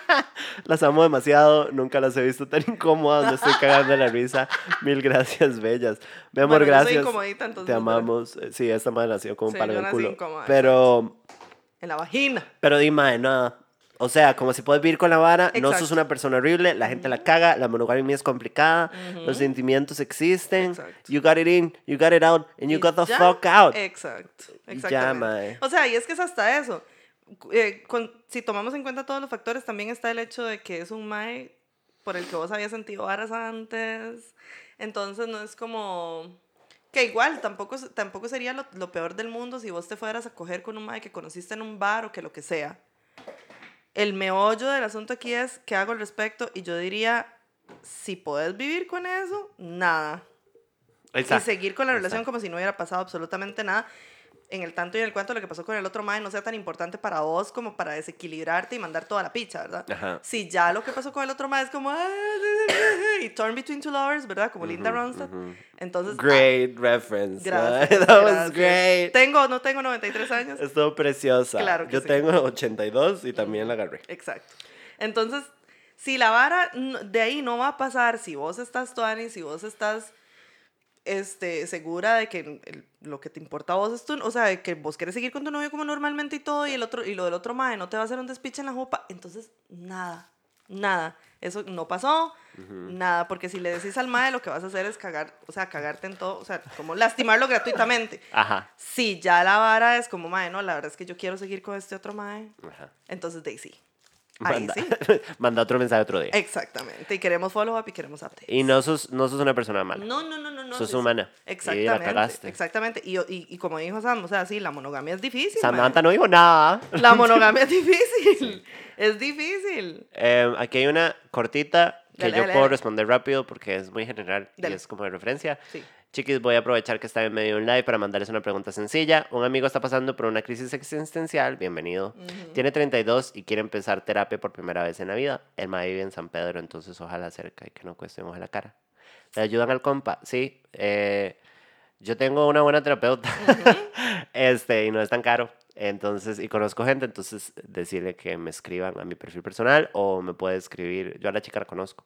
Las amo demasiado, nunca las he visto tan incómodas, me estoy cagando la risa. Mil gracias, bellas. Mi amor, Bueno, soy gracias. incomodita, entonces Te pero- amamos. Eh, Sí, esta madre nació como Sí, en el culo. incómoda, Pero, En la vagina. pero dime, no. O sea, como si puedes vivir con la vara, no sos Exacto. una persona horrible, la gente la caga, la monogamia es complicada, los sentimientos existen, Exacto. you got it in, you got it out, and you Y got the ya, fuck out. Exacto. Ya, mae. O sea, y es que es hasta eso. Eh, con- si tomamos en cuenta todos los factores, también está el hecho de que es un mae por el que vos habías sentido varas antes. Entonces no es como... Que igual, tampoco, tampoco sería lo, lo peor del mundo si vos te fueras a coger con un mae que conociste en un bar o que lo que sea. El meollo del asunto aquí es qué hago al respecto y yo diría, si podés vivir con eso, nada y Exacto. seguir con la relación Exacto. como si no hubiera pasado absolutamente nada. En el tanto y en el cuanto lo que pasó con el otro mae no sea tan importante para vos como para desequilibrarte y mandar toda la picha, ¿verdad? Ajá. Si ya lo que pasó con el otro mae es como "Ah, y Torn Between Two Lovers, ¿verdad? Como Linda Ronstadt. Entonces, ah, Great reference. gracias. That was gracias. great. Tengo, no tengo 93 años. Estuvo preciosa. Claro que Yo sí. tengo 82 y también la agarré. Exacto. Entonces, si la vara de ahí no va a pasar, si vos estás tuani, si vos estás este, segura de que el- lo que te importa a vos es tu, o sea, de que vos querés seguir con tu novio como normalmente y todo, y, el otro, y lo del otro mae no te va a hacer un despiche en la jupa, entonces nada, nada. Eso no pasó, nada, porque si le decís al mae lo que vas a hacer es cagar, o sea, cagarte en todo, o sea, como lastimarlo gratuitamente. Ajá. Si ya la vara es como, mae, no, la verdad es que yo quiero seguir con este otro mae, Ajá. entonces de Ahí Manda, sí. manda otro mensaje otro día. Exactamente. Y queremos follow-up y queremos updates. Y no sos, no sos una persona mala. No, no, no, no. no Sos sí, humana. Y la Exactamente. cagaste. Exactamente. Y, y, y como dijo Sam, o sea, sí, la monogamia es difícil. Samantha no dijo nada. La monogamia es difícil. es difícil. Eh, aquí hay una cortita que Dale, yo dale, puedo dale. responder rápido porque es muy general y es como de referencia. Sí. Chiquis, voy a aprovechar que está en medio de un live para mandarles una pregunta sencilla. Un amigo está pasando por una crisis existencial, bienvenido. Tiene 32 y quiere empezar terapia por primera vez en la vida. El vive en San Pedro, entonces ojalá cerca y que no en la cara. ¿Le ayudan al compa? Sí. eh, yo tengo una buena terapeuta este, y no es tan caro. Entonces, y conozco gente, entonces decirle que me escriban a mi perfil personal o me puede escribir, yo a la chica la conozco,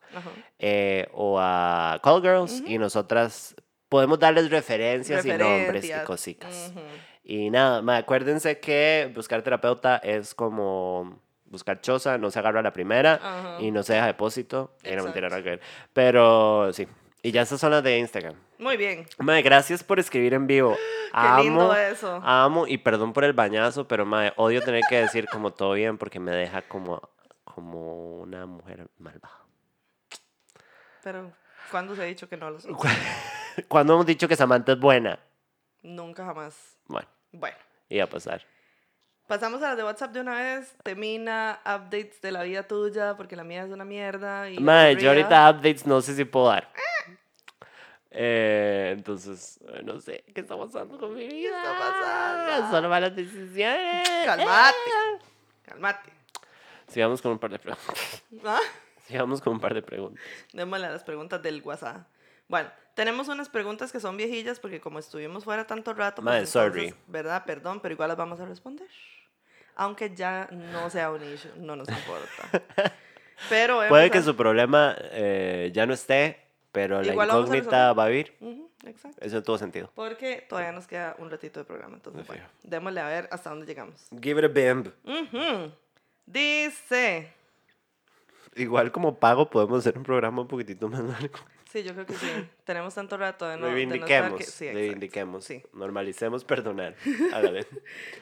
eh, o a Call Girls y nosotras podemos darles referencias y nombres y cositas. Ujú. Y nada, ma, acuérdense que buscar terapeuta es como buscar choza, no se agarra a la primera y no se deja depósito. No Exacto. mentira, nada que. Pero sí. Y ya estas son las de Instagram. Muy bien. Mae, gracias por escribir en vivo. Qué lindo eso. Amo y perdón por el bañazo, pero mae, odio tener que decir como todo bien porque me deja como, como una mujer malvada. Pero, ¿cuándo se ha dicho que no lo soy? Cuando hemos dicho que Samantha es buena, Nunca jamás. bueno, Bueno. iba a pasar. Pasamos a las de WhatsApp de una vez. Temina, updates de la vida tuya, porque la mía es una mierda. Y Mae, yo ahorita updates no sé si puedo dar. Eh, entonces, eh, no sé qué está pasando con mi vida. está pasando? Son malas decisiones. Calmate. Calmate. Sigamos con un par de preguntas. ¿Ah? Sigamos con un par de preguntas. Démosle a las preguntas del WhatsApp. Bueno, tenemos unas preguntas que son viejillas porque como estuvimos fuera tanto rato, pues Mae, sorry. ¿verdad? Perdón, pero igual las vamos a responder. Aunque ya no sea un issue, no nos importa. Pero Puede que a- su problema eh, ya no esté, pero Igual la incógnita va a vivir. Ujú, exacto. Eso tuvo sentido. Porque todavía nos queda un ratito de programa, entonces bueno, démosle a ver hasta dónde llegamos. Give it a bimb. Ujú. Dice, Igual como pago podemos hacer un programa un poquitito más largo. Sí, yo creo que sí. Tenemos tanto rato de no, de no reivindiquemos, que- sí, reivindiquemos. Sí. Normalicemos perdonar. Hágale.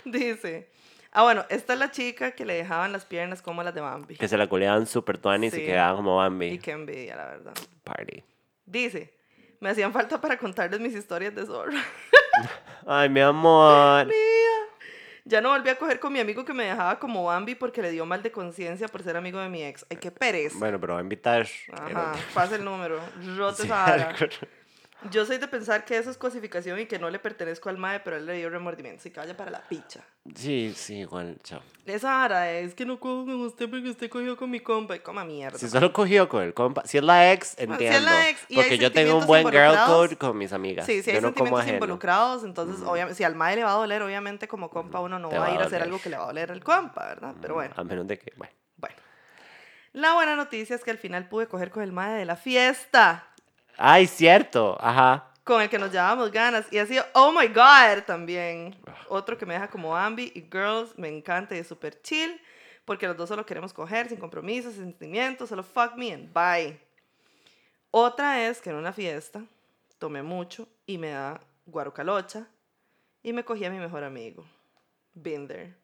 Dice, ah, bueno, esta es la chica que le dejaban las piernas como las de Bambi. que se la culeaban super tuanis y Sí. quedaban como Y Bambi. qué envidia, la verdad. Party. Dice, me hacían falta para contarles mis historias de zorra. Ay, mi amor. Ya no volví a coger con mi amigo que me dejaba como Bambi porque le dio mal de conciencia por ser amigo de mi ex. Ay, qué pereza. Bueno, pero va a invitar. Ajá, pasa el número. Rote Sí. Yo soy de pensar que eso es cosificación y que no le pertenezco al mae, pero él le dio remordimiento. Y calla para la picha. Sí, sí, igual, chao. Esa vara es que no cojo con usted porque usted cogió con mi compa. Y coma mierda. Si solo cogió con el compa, si es la ex, Bueno, entiendo. si es la ex y hay porque yo tengo un buen girl code con mis amigas. Sí, si hay yo no como sentimientos involucrados, entonces obviamente, si al mae le va a doler, obviamente como compa uno no va va a ir a hacer algo que le va a doler al compa, ¿verdad? Pero bueno, A menos de que, bueno. bueno. La buena noticia es que al final pude coger con el mae de la fiesta, Ay, cierto. Ajá. con el que nos llevábamos ganas. Y ha sido, oh my god, también. Otro que me deja como Ambi y Girls, me encanta y es súper chill, porque los dos solo queremos coger, sin compromisos, sin sentimientos, solo fuck me and bye. Otra es que en una fiesta tomé mucho y me da guarucalocha y me cogí a mi mejor amigo. There.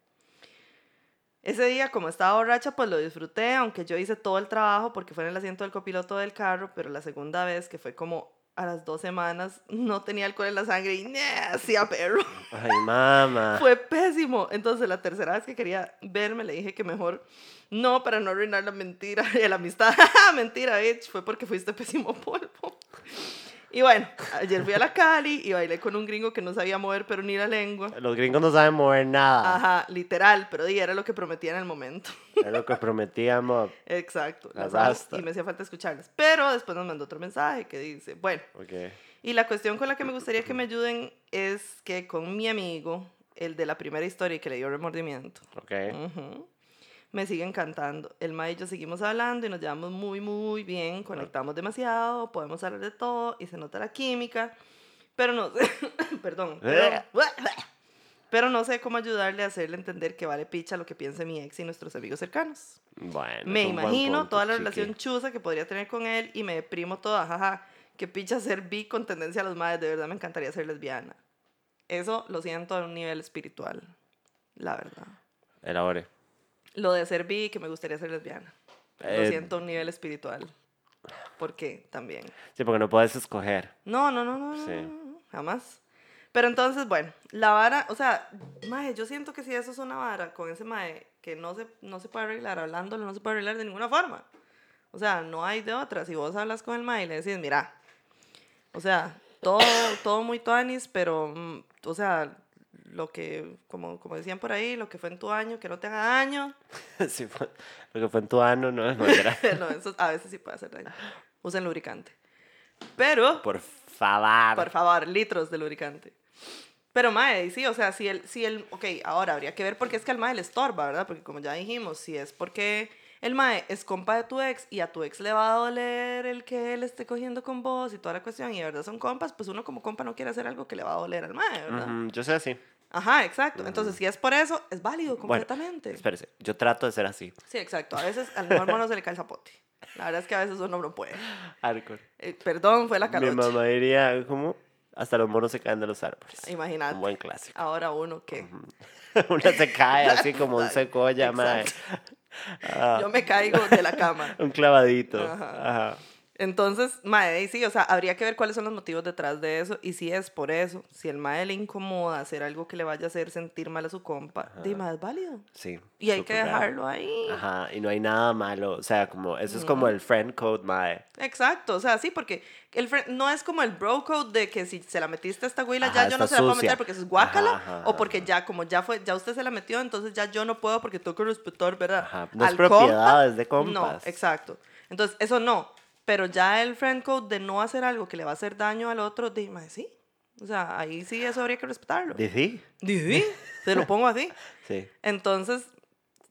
Ese día, como estaba borracha, pues lo disfruté, aunque yo hice todo el trabajo porque fue en el asiento del copiloto del carro, pero la segunda vez, que fue como a las dos semanas, no tenía alcohol en la sangre y hacía perro. Ay, mamá. Fue pésimo. Entonces, la tercera vez que quería verme, le dije que mejor no, para no arruinar la mentira, la amistad. mentira, bitch, fue porque fuiste pésimo polvo. Y bueno, ayer fui a la Cali y bailé con un gringo que no sabía mover, pero ni la lengua. Los gringos no saben mover nada. Ajá, literal, pero di, era lo que prometía en el momento. Es lo que prometíamos. Exacto, Las basta. y me hacía falta escucharlas. Pero después nos mandó otro mensaje que dice, bueno, Ok. y la cuestión con la que me gustaría que me ayuden es que con mi amigo, el de la primera historia y que le dio remordimiento, Ok. ujú, me siguen cantando. El Ma y yo seguimos hablando y nos llevamos muy, muy bien, conectamos demasiado, podemos hablar de todo y se nota la química, pero no sé, perdón, pero, pero no sé cómo ayudarle a hacerle entender que vale picha lo que piense mi ex y nuestros amigos cercanos. Bueno. Me imagino punto, toda la chiqui. relación chusa que podría tener con él y me deprimo toda, jaja. Que picha ser bi con tendencia a los madres, de verdad me encantaría ser lesbiana. Eso lo siento a un nivel espiritual, la verdad. Elabore. Lo de ser bi, que me gustaría ser lesbiana. Lo Eh, siento a un nivel espiritual. ¿Por qué? También. Sí, porque no puedes escoger. No, no, no, no, no, Sí. no, jamás. Pero entonces, bueno, la vara, o sea, mae, yo siento que si eso es una vara con ese mae que no se, no se puede arreglar, hablándolo no se puede arreglar de ninguna forma. O sea, no hay de otra. Si vos hablas con el mae y le decís, mira, o sea, todo, todo muy tuanis, pero, mm, o sea, lo que, como, como decían por ahí, lo que fue en tu año, que no te haga daño. Sí, lo que fue en tu ano, no es manera. no, eso a veces sí puede hacer daño. Usen lubricante. Pero, Por favor. Por favor, litros de lubricante. Pero, mae, sí, o sea, si el, si el, ok, ahora habría que ver por qué es que al mae le estorba, ¿verdad? Porque como ya dijimos, si es porque el mae es compa de tu ex y a tu ex le va a doler el que él esté cogiendo con vos y toda la cuestión y de verdad son compas, pues uno como compa no quiere hacer algo que le va a doler al mae, ¿verdad? Yo soy así. Ajá, exacto. Entonces, si es por eso, es válido completamente. Espérese, yo trato de ser así. sí, exacto. A veces al mejor mono se le cae el zapote. La verdad es que a veces uno no puede. Hardcore. Eh, perdón, fue la Mi calocha. mamá diría, ¿cómo? Hasta los monos se caen de los árboles. Imagínate. Un buen clásico. Ahora uno que... Una se cae así como un secoya. Ah, Yo me caigo de la cama. un clavadito. Ajá. Ajá. Entonces, mae, sí, o sea, habría que ver cuáles son los motivos detrás de eso y si es por eso, si el mae le incomoda hacer algo que le vaya a hacer sentir mal a su compa, dime, es válido. Sí. Y hay que dejarlo ahí. Ajá, y no hay nada malo. O sea, como, eso es como el friend code, mae. Exacto, o sea, sí, porque el fre- no es como el bro code de que si se la metiste a esta güila Ajá, ya yo no se la puedo meter porque eso es guácala Ajá, ajá, o porque ajá. ya como ya fue ya usted se la metió, entonces ya yo no puedo porque tengo que respetar, ¿verdad? Ajá, no es propiedad, compa, es de compas. No, exacto. Entonces, eso no, pero ya el friend code de no hacer algo que le va a hacer daño al otro, dime, sí. O sea, ahí sí eso habría que respetarlo. ¿Dicí? Sí, te lo pongo así. Sí. Entonces,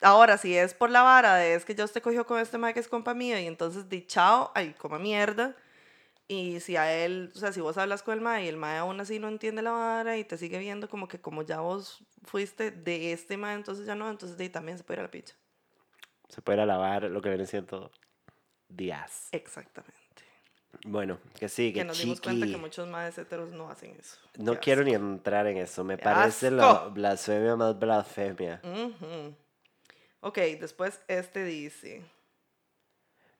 ahora, si es por la vara de es que ya usted cogió con este mae que es compa mío y entonces di chao, ay, coma mierda. Y si a él, o sea, si vos hablas con el mae y el mae aún así no entiende la vara y te sigue viendo como que como ya vos fuiste de este mae, entonces ya no, entonces di también se puede ir a la picha. Se puede ir a lavar lo que viene siendo días. Exactamente. Bueno, que sí, Que que nos dimos cuenta que chiqui. muchos maes heteros no hacen eso. No Qué quiero asco. ni entrar en eso. Me parece la blasfemia más blasfemia. Ujú. Ok, después este dice.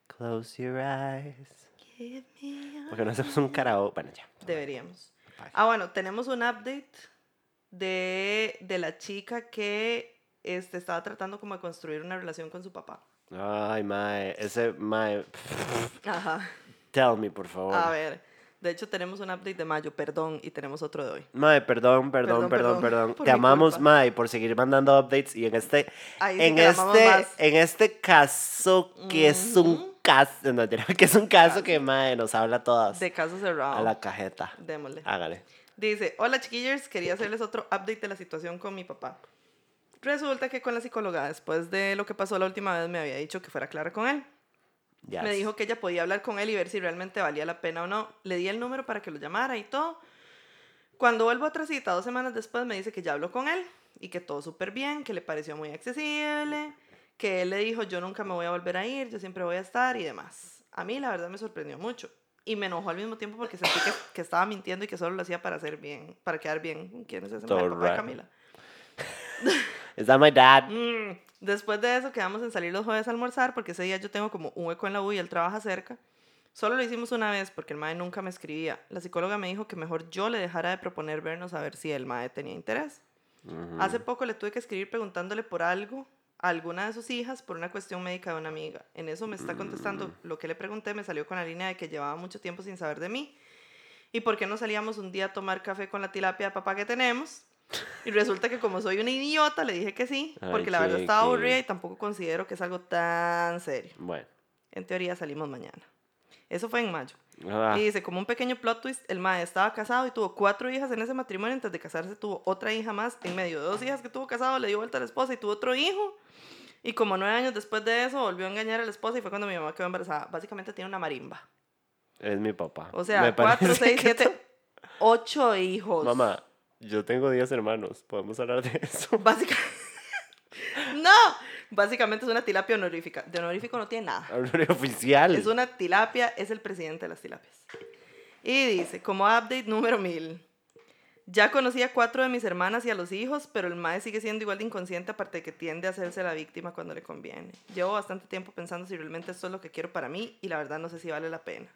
Close your eyes. Give me Porque no hacemos un karaoke. Bueno, ya. Deberíamos. Bye. Ah, bueno, tenemos un update de, de la chica que este, estaba tratando como de construir una relación con su papá. Ay, mae. Ese, mae. Ajá. Tell me, por favor. A ver, de hecho tenemos un update de mayo, perdón, y tenemos otro de hoy. Mae, perdón, perdón, Perdón, perdón, perdón, Te amamos, culpa. Mae, por seguir mandando updates. Y en este, Ahí sí en amamos este, en este caso, que es un caso, no, que es un caso que, Mae, nos habla a todas. De caso cerrado. A la cajeta. Démosle. Hágale. Dice, hola chiquillers, quería hacerles otro update de la situación con mi papá. Resulta que con la psicóloga, después de lo que pasó la última vez, me había dicho que fuera clara con él. Yes. Me dijo que ella podía hablar con él y ver si realmente valía la pena o no. Le di el número para que lo llamara y todo. Cuando vuelvo a otra cita, dos semanas después, me dice que ya habló con él y que todo súper bien, que le pareció muy accesible, que él le dijo, yo nunca me voy a volver a ir, yo siempre voy a estar y demás. A mí la verdad me sorprendió mucho y me enojó al mismo tiempo porque sentí que, que estaba mintiendo y que solo lo hacía para hacer bien, para quedar bien. ¿Quién es ese? Todo papá de. Camila. Is that my dad? Mm, Después de eso quedamos en salir los jueves a almorzar porque ese día yo tengo como un hueco en la U y él trabaja cerca. Solo lo hicimos una vez porque el mae nunca me escribía. La psicóloga me dijo que mejor yo le dejara de proponer vernos a ver si el mae tenía interés. Hace poco le tuve que escribir preguntándole por algo a alguna de sus hijas por una cuestión médica de una amiga. En eso me está contestando lo que le pregunté, me salió con la línea de que llevaba mucho tiempo sin saber de mí. ¿Y por qué no salíamos un día a tomar café con la tilapia de papá que tenemos? Y resulta que como soy una idiota, le dije que sí, Ay, porque la verdad qué- estaba qué- aburrida y tampoco considero que es algo tan serio. Bueno. En teoría salimos mañana. Eso fue en mayo. Ah, Y dice, como un pequeño plot twist, el mae estaba casado y tuvo cuatro hijas en ese matrimonio. Antes de casarse tuvo otra hija más. En medio de dos hijas que tuvo casado, le dio vuelta a la esposa y tuvo otro hijo. Y como nueve años después de eso, volvió a engañar a la esposa y fue cuando mi mamá quedó embarazada. Básicamente tiene una marimba. es mi papá. O sea, Me cuatro, seis, siete, ocho hijos. Mamá, yo tengo 10 hermanos. ¿Podemos hablar de eso? Básicamente... ¡No! Básicamente es una tilapia honorífica. De honorífico no tiene nada. Oficial. Es una tilapia, es el presidente de las tilapias. Y dice, como update número 1000. Ya conocí a cuatro de mis hermanas y a los hijos, pero el mae sigue siendo igual de inconsciente, aparte de que tiende a hacerse la víctima cuando le conviene. Llevo bastante tiempo pensando si realmente esto es lo que quiero para mí y la verdad no sé si vale la pena.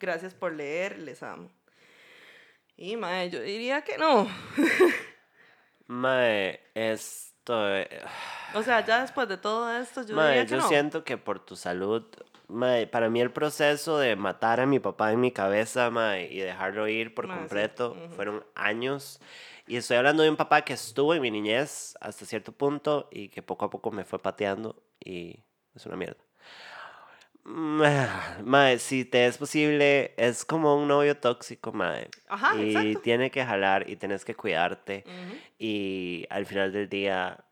Gracias por leer, les amo. Y mae, yo diría que no. Mae, esto... eh, O sea, ya después de todo esto, yo Mae, diría que yo no. siento que por tu salud, mae, para mí el proceso de matar a mi papá en mi cabeza, mae, y dejarlo ir por Mae, sí, completo, fueron años. Y estoy hablando de un papá que estuvo en mi niñez hasta cierto punto y que poco a poco me fue pateando y es una mierda. Mae, mae, si te es posible, es como un novio tóxico, mae. Ajá, y exacto. tiene que jalar y tienes que cuidarte. Ujú. Y al final del día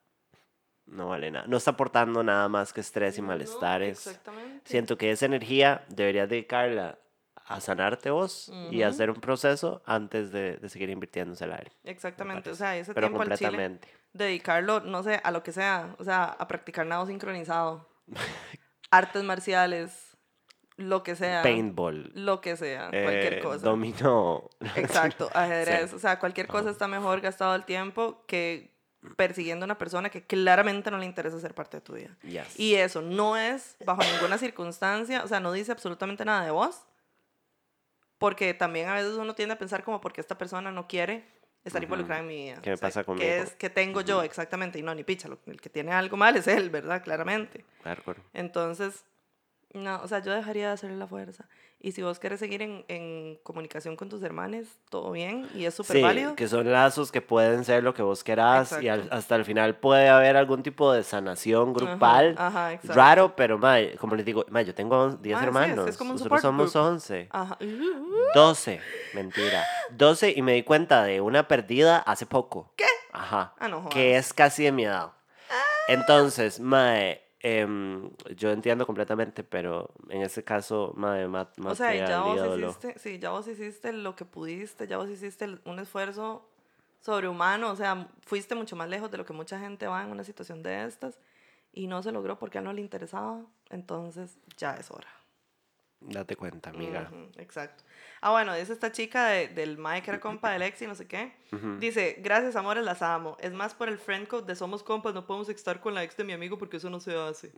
no vale nada. No está aportando nada más que estrés y No, malestares. exactamente. Siento que esa energía deberías dedicarla a sanarte vos y a Ujú. hacer un proceso antes de, de seguir invirtiéndose al aire. me Exactamente, o sea, ese Pero tiempo al chile, completamente. dedicarlo, no sé, a lo que sea, o sea, a practicar nado sincronizado, artes marciales, lo que sea, Paintball. lo que sea, cualquier eh, cosa. Dominó. Exacto, ajedrez, Sí. o sea, cualquier cosa está mejor gastado el tiempo que persiguiendo a una persona que claramente no le interesa ser parte de tu vida. Yes. Y eso no es bajo ninguna circunstancia, o sea, no dice absolutamente nada de vos, porque también a veces uno tiende a pensar como porque esta persona no quiere estar Ujú. involucrada en mi vida. ¿Qué me O sea, pasa conmigo? ¿Qué es que tengo yo exactamente? Y no, ni picha, lo- el que tiene algo mal es él, ¿verdad? Claramente. Hardcore. Entonces, no, o sea, yo dejaría de hacerle la fuerza. Y si vos querés seguir en, en comunicación con tus hermanos, todo bien, y es súper Sí, válido. que son lazos que pueden ser lo que vos querás y al- Exacto. hasta el final puede haber algún tipo de sanación grupal. Ajá, ajá, exacto. Raro, pero mae, como les digo, mae, yo tengo 10 Mae, sí, es hermanos. como Nosotros somos group. 11. Ajá. 12. Mentira. 12 y me di cuenta de una perdida hace poco. ¿Qué? Ajá. Ah, no que es casi de mi edad. Entonces, mae, em, yo entiendo completamente, pero en este caso, mae, mat, O sea, ya vos ídolo. hiciste, sí, ya vos hiciste lo que pudiste, ya vos hiciste un esfuerzo sobrehumano, o sea, fuiste mucho más lejos de lo que mucha gente va en una situación de estas y no se logró porque a él no le interesaba, entonces ya es hora. Date cuenta, amiga. Exacto. Ah, bueno, dice esta chica de- del Mike que era compa del ex y no sé qué. Dice, gracias amores, las amo. Es más por el friend code de somos compas, no podemos estar con la ex de mi amigo porque eso no se hace.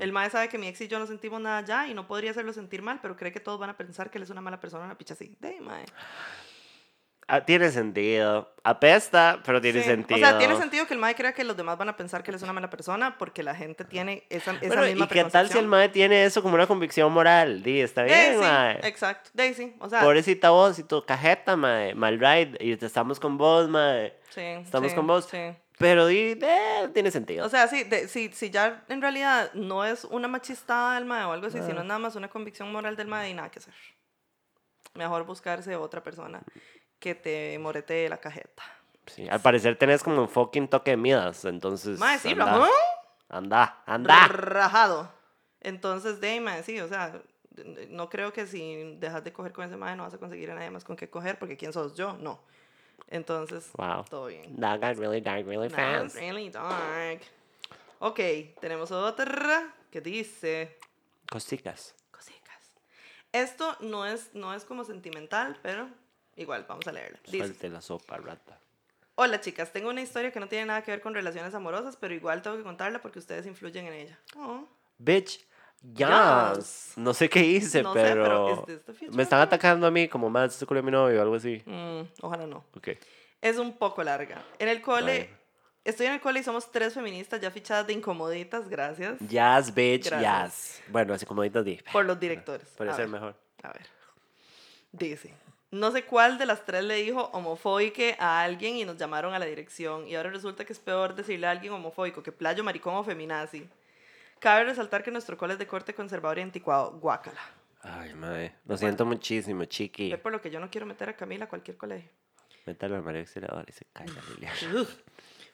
El mae sabe que mi ex y yo no sentimos nada ya y no podría hacerlo sentir mal, pero cree que todos van a pensar que él es una mala persona, una picha así. De mae. Ah, tiene sentido. Apesta, pero tiene Sí, sentido. O sea, tiene sentido que el mae crea que los demás van a pensar que él es una mala persona porque la gente tiene esa, esa Bueno, misma ¿y qué tal si el mae tiene eso como una convicción moral? Di, está bien, Daisy, mae. exacto. Daisy, o sea, Pobrecita vos y tu cajeta, mae. Mal ride. Y estamos con vos, mae. sí, estamos sí, con vos. Sí. Pero di, eh, tiene sentido. O sea, sí, de- si, si ya en realidad no es una machistada del mae o algo así, Ah. sino es nada más una convicción moral del mae y nada que hacer. Mejor buscarse otra persona que te moretee la cajeta. Sí, al parecer tenés como un fucking toque de midas, entonces. Mae, sí, anda, Ramón. Anda, anda. Rajado. Entonces, de mae, sí, o sea, no creo que si dejas de coger con ese mae no vas a conseguir a nadie más con qué coger, porque ¿quién sos yo? No. Entonces, Wow. todo bien. That got really dark really fast. it's really dark. Ok, tenemos otra que dice Cositas. cositas. Esto no es, no es como sentimental, pero igual, vamos a leerla. Dice, Suelte la sopa, rata. Hola chicas, tengo una historia que no tiene nada que ver con relaciones amorosas, pero igual tengo que contarla porque ustedes influyen en ella. Oh. Bitch, yes. Yes. No sé qué hice, No sé, pero. pero is this the future? me están atacando a mí como más este culo de mi novio o algo así. Mm, ojalá no. Ok. Es un poco larga. En el cole, estoy en el cole y somos tres feministas ya fichadas de incomoditas, gracias, Yes, bitch, Gracias. yes. Bueno, así como ahorita di. por los directores. Puede A ser ver, mejor. A ver. Dice, no sé cuál de las tres le dijo homofóbique a alguien y nos llamaron a la dirección. Y ahora resulta que es peor decirle a alguien homofóbico que playo, maricón o feminazi. Cabe resaltar que nuestro cole es de corte conservador y anticuado. Guácala. Ay, madre. Lo siento muchísimo, chiqui. Es por lo que yo no quiero meter a Camila a cualquier colegio. Métalo al Auxiliadora y se calla, Lilia.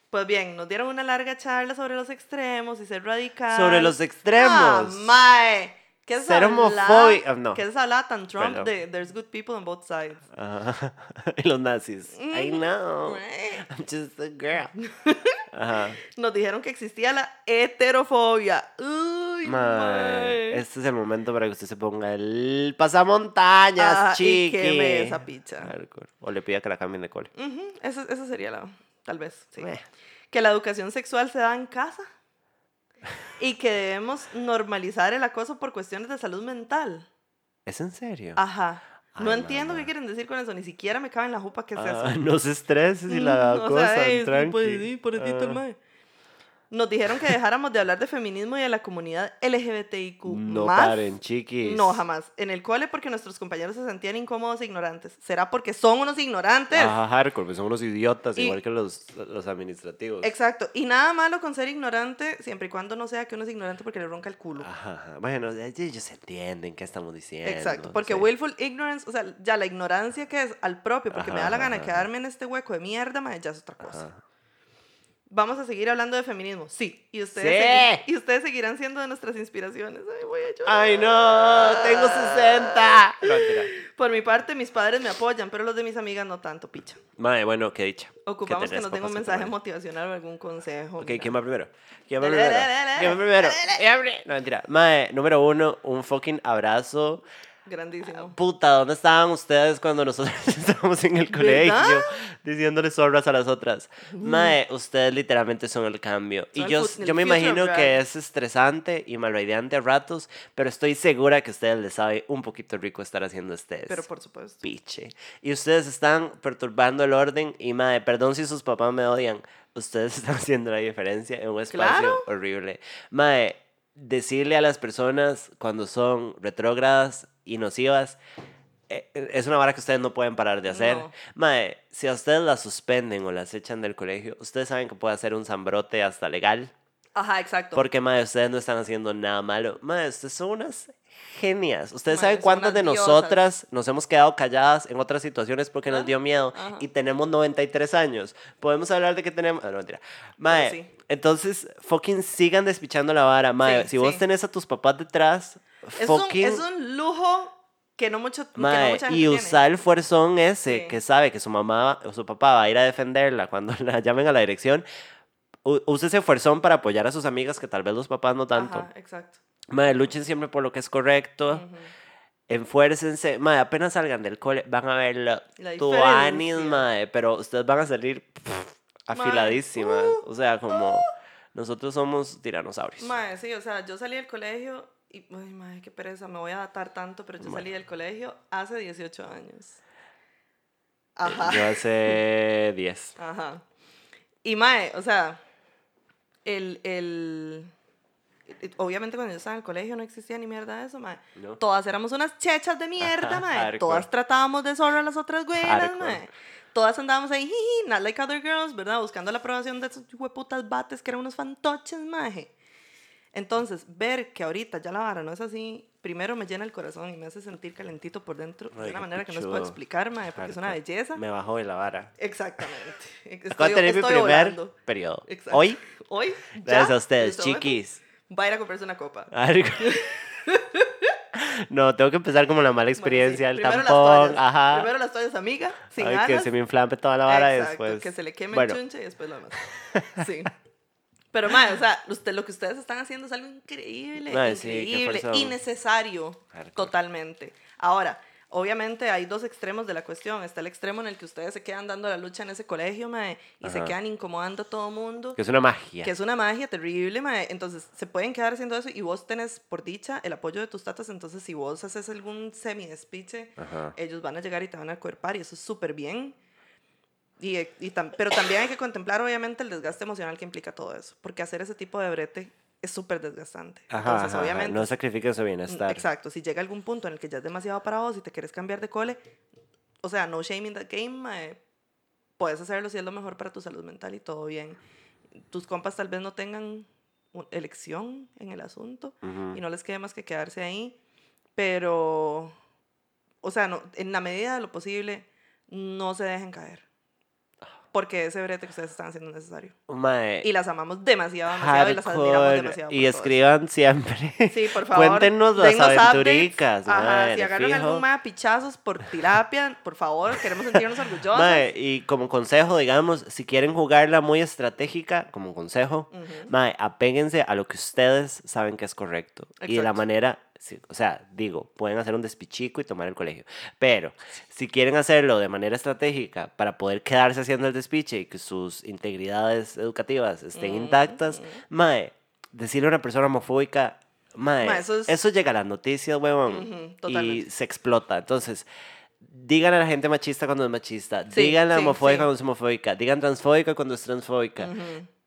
Pues bien, nos dieron una larga charla sobre los extremos y ser radical. Sobre los Ah, extremos. mae. ¿Qué es Ser homofóbico- ah, no. ¿Qué es hablar tan Trump Perdón. de there's good people on both sides? Ajá. y los nazis. I know. I'm just a girl. Ajá. Nos dijeron que existía la heterofobia. Uy, Mae, este es el momento para que usted se ponga el pasamontañas, Ah, y chiqui. queme esa picha. O le pida que la cambien de cole. Ujú, Eso, eso sería la. Tal vez, sí. Meh. Que la educación sexual se da en casa. Y que debemos normalizar el acoso por cuestiones de salud mental. ¿Es en serio? Ajá. No entiendo qué quieren decir con eso. Ni siquiera me cabe en la jupa qué es Ah, eso. no se estrese si la Mm, o cosa sea, ey, tranqui. pues, sí, pobrecito el Ah, mae. Nos dijeron que dejáramos de hablar de feminismo y de la comunidad LGBTIQ. No más. paren, chiquis. No, jamás. En el cole porque nuestros compañeros se sentían incómodos e ignorantes. ¿Será porque son unos ignorantes? Ajá, hardcore, pues son unos idiotas, Y- igual que los, los administrativos. Exacto. Y nada malo con ser ignorante, siempre y cuando no sea que uno es ignorante porque le ronca el culo. Ajá. Bueno, ellos entienden qué estamos diciendo. Exacto, porque sí. willful ignorance, o sea, ya la ignorancia que es al propio, porque me da la gana de quedarme en este hueco de mierda, mae, ya es otra cosa. Ajá. Vamos a seguir hablando de feminismo, sí. Y ustedes, Sí. y ustedes seguirán siendo de nuestras inspiraciones. Ay, voy a llorar. ¡Ay, no! ¡Tengo 60! No, mentira. Por mi parte, mis padres me apoyan, pero los de mis amigas no tanto, picha. Madre, bueno, qué dicha. Ocupamos que nos den un mensaje motivacional o algún consejo. Ok, mira. ¿quién va primero? ¿Quién va primero? ¿Quién va primero? dale, ¿Quién va primero? No, mentira. Mae, número uno, un fucking abrazo. Grandísimo. Puta, ¿dónde estaban ustedes cuando nosotros estábamos en el colegio diciéndole zorras a las otras? Mae, ustedes literalmente son el cambio. Son y yo, yo me imagino que es estresante y malraideante a ratos, pero estoy segura que a ustedes les sabe un poquito rico estar haciendo este Pero por supuesto. piche. Y ustedes están perturbando el orden y mae, perdón si sus papás me odian, ustedes están haciendo la diferencia en un espacio Claro. horrible. Mae, decirle a las personas cuando son retrógradas y nocivas eh, eh, es una vara que ustedes no pueden parar de hacer. No. Mae, si a ustedes las suspenden o las echan del colegio, ustedes saben que puede hacer un zambrote hasta legal. Ajá, exacto. Porque, mae, ustedes no están haciendo nada malo. Mae, ustedes son unas genias. Ustedes saben cuántas de diosas. nosotras nos hemos quedado calladas en otras situaciones porque nos Ah, dio miedo ajá. y tenemos 93 años. Podemos hablar de que tenemos... Ah, no, mentira. Mae, sí. entonces, fucking sigan despichando la vara. Mae, Sí, si vos sí. tenés a tus papás detrás, es, un, es un lujo que no, mucho, que no mucha gente y tiene. usar el fuerzón ese Sí. que sabe que su mamá o su papá va a ir a defenderla cuando la llamen a la dirección. Use ese fuerzón para apoyar a sus amigas que tal vez los papás no tanto. Ajá, exacto. Mae, luchen siempre por lo que es correcto. Ujú. Enfuércense. Mae, apenas salgan del cole, van a ver la La tuanis, mae. Pero ustedes van a salir pff, afiladísimas. o sea, como nosotros somos tiranosaurios. Mae, sí, o sea, yo salí del colegio y, ay, mae, qué pereza, me voy a adaptar tanto, pero yo salí del colegio hace 18 años. Ajá. Yo hace 10. Ajá. Y mae, o sea, el, el, obviamente cuando yo estaba en el colegio no existía ni mierda de eso, mae. ¿No? Todas éramos unas chechas de mierda, mae. Todas tratábamos de zorro a las otras güeras, mae. Todas andábamos ahí, jiji, not like other girls, ¿verdad? Buscando la aprobación de esos hueputas bates que eran unos fantoches, maje. Entonces, ver que ahorita ya la vara no es así, primero me llena el corazón y me hace sentir calentito por dentro de Ay, una qué manera que no pichudo. puede explicar, mae, porque es una belleza. Me bajó de la vara. Exactamente. Estoy, Acabo de tener mi primer volando. periodo. Exacto. Hoy, Hoy, gracias a ustedes, chiquis. Va a ir a comprarse una copa. No, tengo que empezar como la mala Bueno, experiencia, sí. el Primero las tampón, toallas. ajá. Primero las toallas, amiga, sin Ay, que se me inflame toda la vara Exacto, después. que se le queme Bueno. el chunche y después lo demás. Sí. Pero, mae, o sea, usted, lo que ustedes están haciendo es algo increíble, qué increíble fuerza. y necesario, Hardcore. totalmente. Ahora, obviamente hay dos extremos de la cuestión. Está el extremo en el que ustedes se quedan dando la lucha en ese colegio, mae, y se Ajá. quedan incomodando a todo mundo. Que es una magia. Que es una magia terrible, mae. Entonces, se pueden quedar haciendo eso y vos tenés, por dicha, el apoyo de tus tatas. Entonces, si vos haces algún semi-despiche, ellos van a llegar y te van a cuerpar y eso es súper bien. Y, y tam- pero también hay que contemplar, obviamente, el desgaste emocional que implica todo eso. Porque hacer ese tipo de brete es súper desgastante. Ajá, Entonces, ajá, ajá. obviamente, No sacrifiquen su bienestar. Exacto, si llega algún punto en el que ya es demasiado para vos y te quieres cambiar de cole, o sea, no shame in the game, mae, puedes hacerlo si es lo mejor para tu salud mental y todo bien. Tus compas tal vez no tengan elección en el asunto Ujú. y no les quede más que quedarse ahí, pero, o sea, no, en la medida de lo posible, no se dejen caer. Porque ese brete que ustedes están haciendo es necesario. Mae, Y las amamos demasiado, demasiado y las admiramos demasiado. Y escriban siempre. Sí, por favor. Cuéntenos las aventuricas, Ajá, si agarran fijo. algún mae pichazos por tilapia, por favor, queremos sentirnos orgullosos. Mae, y como consejo, digamos, si quieren jugarla muy estratégica, como consejo, Ujú. mae, apéguense a lo que ustedes saben que es correcto. Y de la Exacto. manera, o sea, digo, pueden hacer un despichico y tomar el colegio. Pero si quieren hacerlo de manera estratégica para poder quedarse haciendo el despiche y que sus integridades educativas estén intactas, ujú. mae, decirle a una persona homofóbica, mae, Mae, eso, eso es- llega a las noticias, huevón, Ujú, y totalmente. se explota. Entonces, digan a la gente machista cuando es machista, Sí, digan a la sí, homofóbica sí. cuando es homofóbica, digan transfóbica cuando es transfóbica.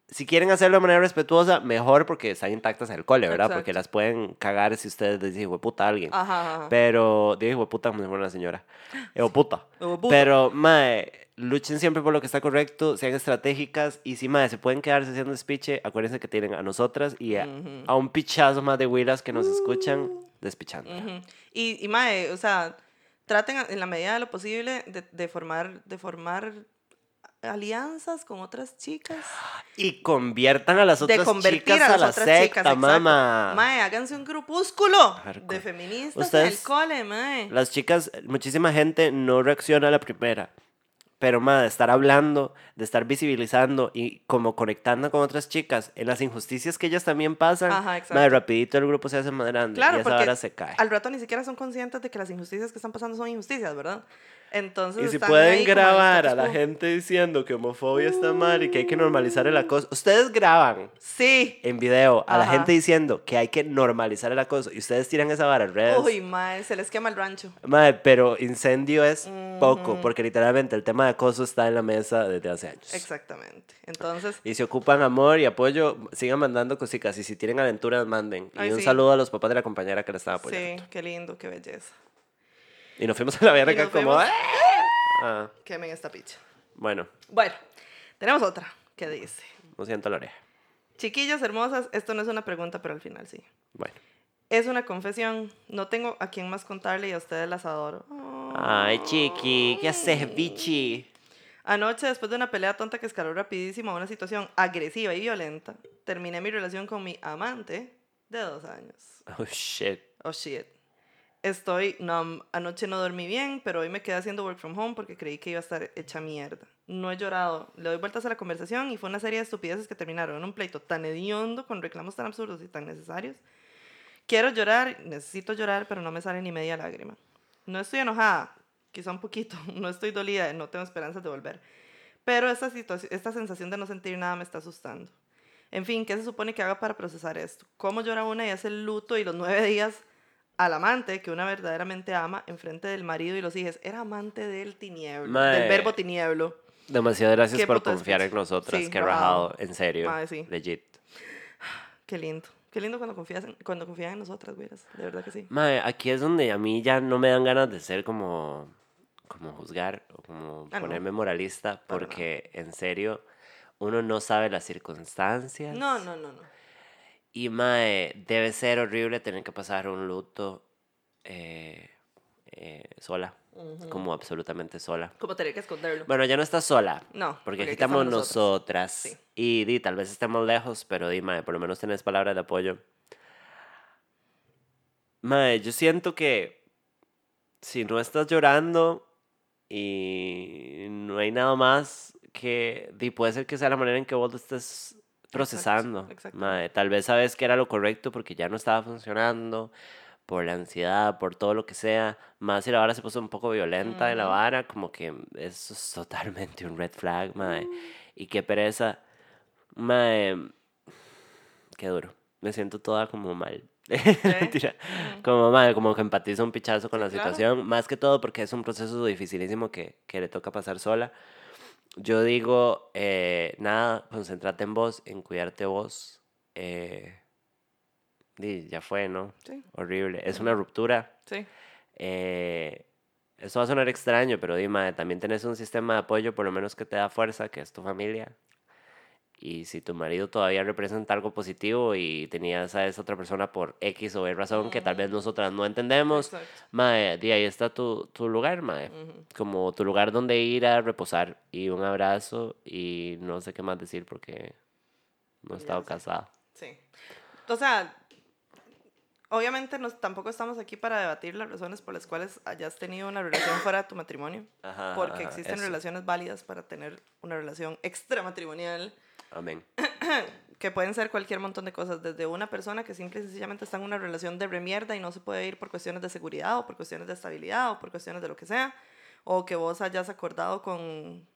Si quieren hacerlo de manera respetuosa, mejor porque están intactas en el cole, ¿verdad? Porque Exacto. las pueden cagar si ustedes les dicen puta a alguien. Ajá, ajá. Pero, digo puta como si fuera una señora. puta. Hueputa. Pero, mae, luchen siempre por lo que está correcto, sean estratégicas y si, mae, se pueden quedarse haciendo speech, acuérdense que tienen a nosotras y a, Ujú. a un pichazo más de huilas que nos escuchan despichando. Ujú. Y, y mae, o sea, traten en la medida de lo posible de, de formar, de formar alianzas con otras chicas. Y conviertan a las de otras convertir chicas a a, las la otras secta, chicas, mamá. Mae, háganse un grupúsculo de feministas en el cole, mae. Las chicas, muchísima gente no reacciona a la primera. Pero, ma, de estar hablando, de estar visibilizando y como conectando con otras chicas en las injusticias que ellas también pasan, Ajá, ma, exacto. rapidito el grupo se hace más grande Claro, y esa hora se cae. al rato ni siquiera son conscientes de que las injusticias que están pasando son injusticias, ¿verdad? Entonces Y si pueden grabar a la gente diciendo que homofobia está mal y que hay que normalizar el acoso, ustedes graban Sí. en video a la Ajá. gente diciendo que hay que normalizar el acoso y ustedes tiran esa vara en redes. Uy, mae, se les quema el rancho. Mae, pero incendio es poco, Ujú. porque literalmente el tema de acoso está en la mesa desde hace años. Exactamente. Entonces, Y si ocupan amor y apoyo, sigan mandando cositas. Y si tienen aventuras, manden. Y Ay, un sí. saludo a los papás de la compañera que la estaba apoyando. sí, qué lindo, qué belleza. Y nos fuimos a la verga como... "Ah". Ah, Quemen esta picha. bueno, Bueno, tenemos otra que dice. lo siento la oreja. Chiquillas hermosas, esto no es una pregunta, pero al final sí. Bueno. Es una confesión. No tengo a quién más contarle y a ustedes las adoro. Ay, chiqui, ¿qué haces, bichi? Anoche, después de una pelea tonta que escaló rapidísimo a una situación agresiva y violenta, terminé mi relación con mi amante de dos años. Oh, shit. Oh shit. Estoy numb. Anoche no dormí bien, pero hoy me quedé haciendo work from home porque creí que iba a estar hecha mierda. No he llorado. Le doy vueltas a la conversación y fue una serie de estupideces que terminaron en un pleito tan hediondo con reclamos tan absurdos y tan necesarios. Quiero llorar, necesito llorar, pero no me sale ni media lágrima. No estoy enojada, quizá un poquito. No estoy dolida, no tengo esperanzas de volver. Pero esta, esta sensación de no sentir nada me está asustando. En fin, ¿qué se supone que haga para procesar esto? ¿Cómo llora una y hace el luto y los nueve días al amante que una verdaderamente ama enfrente del marido y los hijos? Era amante del tinieblo, del verbo tinieblo. Demasiado gracias por confiar en nosotras. Sí, Qué rajado. rajado, en serio. Mae, sí. Legit. Qué lindo. Qué lindo cuando confías en, cuando confían en nosotras, güeras. De verdad que sí. Mae, aquí es donde a mí ya no me dan ganas de ser como, como juzgar o como Ah, no. ponerme moralista, Para porque en serio, uno no sabe las circunstancias. No, no, no, no. Y mae, debe ser horrible tener que pasar un luto eh, eh, sola, como absolutamente sola. Como tener que esconderlo. Bueno, ya no estás sola. No, Porque aquí estamos estamos nosotras. Sí. Y di, tal vez estemos lejos, pero di, mae, por lo menos tenés palabras de apoyo. Mae, yo siento que si no estás llorando y no hay nada más que di, puede ser que sea la manera en que vos lo estés procesando. exacto. Mae, tal vez sabes que era lo correcto porque ya no estaba funcionando por la ansiedad, por todo lo que sea, más si la vara se puso un poco violenta de la vara, como que eso es totalmente un red flag, mae. Y qué pereza. Mae, qué duro. Me siento toda como mal. Mentira. Como mal, como que empatizo un pichazo con Sí, la claro. situación, más que todo porque es un proceso dificilísimo que, que le toca pasar sola. Yo digo, eh, nada, concéntrate en vos, en cuidarte vos. Eh, ya fue, ¿no? Sí, Horrible. Es una ruptura. sí. Eh, eso va a sonar extraño, pero dime, también tenés un sistema de apoyo, por lo menos que te da fuerza, que es tu familia. Y si tu marido todavía representa algo positivo y tenías a esa otra persona por X o Y razón que tal vez nosotras no entendemos, mae, di, ahí está tu, tu lugar, mae. Ujú. Como tu lugar donde ir a reposar y un abrazo y no sé qué más decir porque no he Ya estado casada. Sí. O sea, obviamente nos, tampoco estamos aquí para debatir las razones por las cuales hayas tenido una relación fuera de tu matrimonio. Ajá, Porque existen eso. relaciones válidas para tener una relación extramatrimonial Amén. que pueden ser cualquier montón de cosas, desde una persona que simple y sencillamente está en una relación de remierda y no se puede ir por cuestiones de seguridad o por cuestiones de estabilidad o por cuestiones de lo que sea, o que vos hayas acordado con,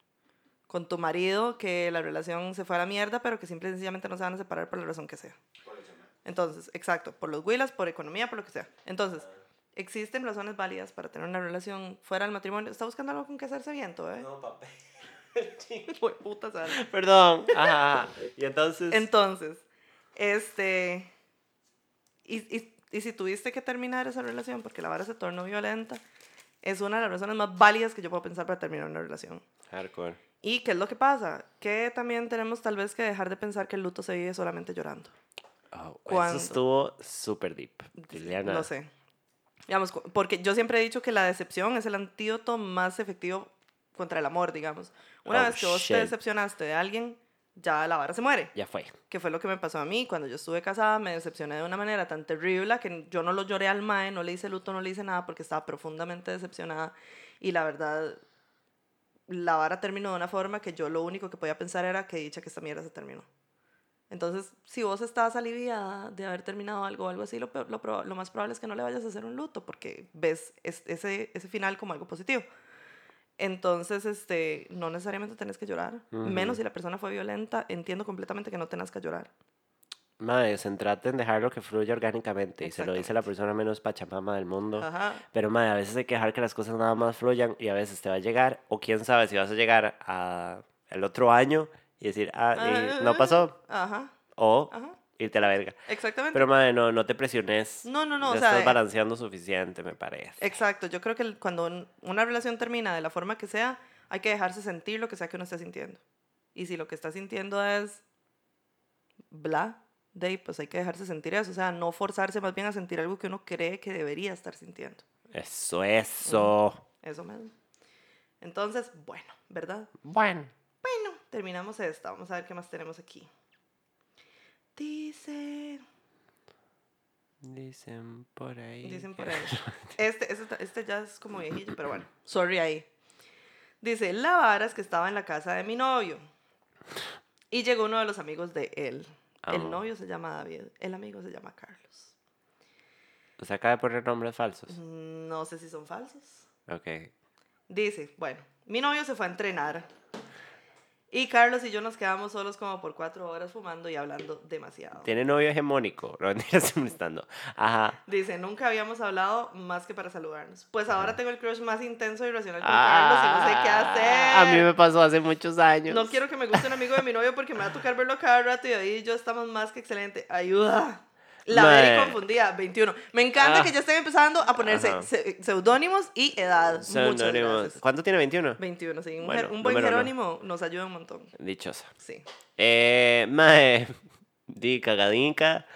con tu marido que la relación se fue a la mierda, pero que simple y sencillamente no se van a separar por la razón que sea. Entonces, exacto, por los huilas, por economía, por lo que sea. Entonces, existen razones válidas para tener una relación fuera del matrimonio. Está buscando algo con que hacerse viento, ¿eh? No, papel. Puta sal. Perdón. Ajá. Y entonces. Entonces, este. Y, y, y si tuviste que terminar esa relación porque la vara se tornó violenta, es una de las razones más válidas que yo puedo pensar para terminar una relación. Hardcore. ¿Y qué es lo que pasa? Que también tenemos tal vez que dejar de pensar que el luto se vive solamente llorando. Oh, ¿Cuándo? Eso estuvo súper deep. Liliana. Lo sé. Digamos, porque yo siempre he dicho que la decepción es el antídoto más efectivo contra el amor, digamos. Una Oh, vez que vos shit. te decepcionaste de alguien, ya la vara se muere. Ya fue. que fue lo que me pasó a mí cuando yo estuve casada, me decepcioné de una manera tan terrible que yo no lo lloré al mae, no le hice luto, no le hice nada porque estaba profundamente decepcionada y la verdad la vara terminó de una forma que yo lo único que podía pensar era que dicha que esta mierda se terminó. Entonces, si vos estás aliviada de haber terminado algo o algo así, lo, lo, lo más probable es que no le vayas a hacer un luto porque ves es- ese, ese final como algo positivo. Entonces, este, no necesariamente tenés que llorar, menos si la persona fue violenta. Entiendo completamente que no tengas que llorar. Madre, centrate en dejarlo que fluya orgánicamente. Y se lo dice la persona menos pachamama del mundo. Ajá. Pero, madre, a veces hay que dejar que las cosas nada más fluyan y a veces te va a llegar, o quién sabe si vas a llegar a el otro año y decir, ah, y no pasó, Ajá, o ajá. Irte a la verga. Exactamente. Pero, madre, no, no te presiones. No, no, no, Ya o sea, estás eh, balanceando suficiente, me parece. Exacto. Yo creo que cuando un- una relación termina de la forma que sea, hay que dejarse sentir lo que sea que uno esté sintiendo. Y si lo que está sintiendo es bla, de ahí, pues hay que dejarse sentir eso. O sea, no forzarse más bien a sentir algo que uno cree que debería estar sintiendo. Eso, eso. Eso mismo. Entonces, bueno, ¿verdad? Bueno. Bueno, terminamos esta. Vamos a ver qué más tenemos aquí. Dice. Dicen por ahí. Dicen por ahí. Este, este, este ya es como viejillo, pero bueno. Sorry ahí. Dice, la vara es que estaba en la casa de mi novio. Y llegó uno de los amigos de él. Ah. El novio se llama David, el amigo se llama Carlos. O sea, acaba de poner nombres falsos. No sé si son falsos. Ok. Dice, bueno, mi novio se fue a entrenar. Y Carlos y yo nos quedamos solos como por cuatro horas fumando y hablando demasiado. Tiene novio hegemónico. No molestando. Ajá. Dice, nunca habíamos hablado más que para saludarnos. Pues ahora tengo el crush más intenso y irracional con Ah, Carlos y no sé qué hacer. A mí me pasó hace muchos años. No quiero que me guste un amigo de mi novio porque me va a tocar verlo cada rato y ahí yo estamos más que excelente. Ayuda. La. Beri confundida, 21. Me encanta Ah. que ya estén empezando a ponerse se- seudónimos y edad. Muchas Seudónimos. ¿Cuánto tiene 21? 21, sí. Un, Bueno, ger- un buen uno. Jerónimo nos ayuda un montón. Dichosa. Sí. Eh, mae, di cagadinca.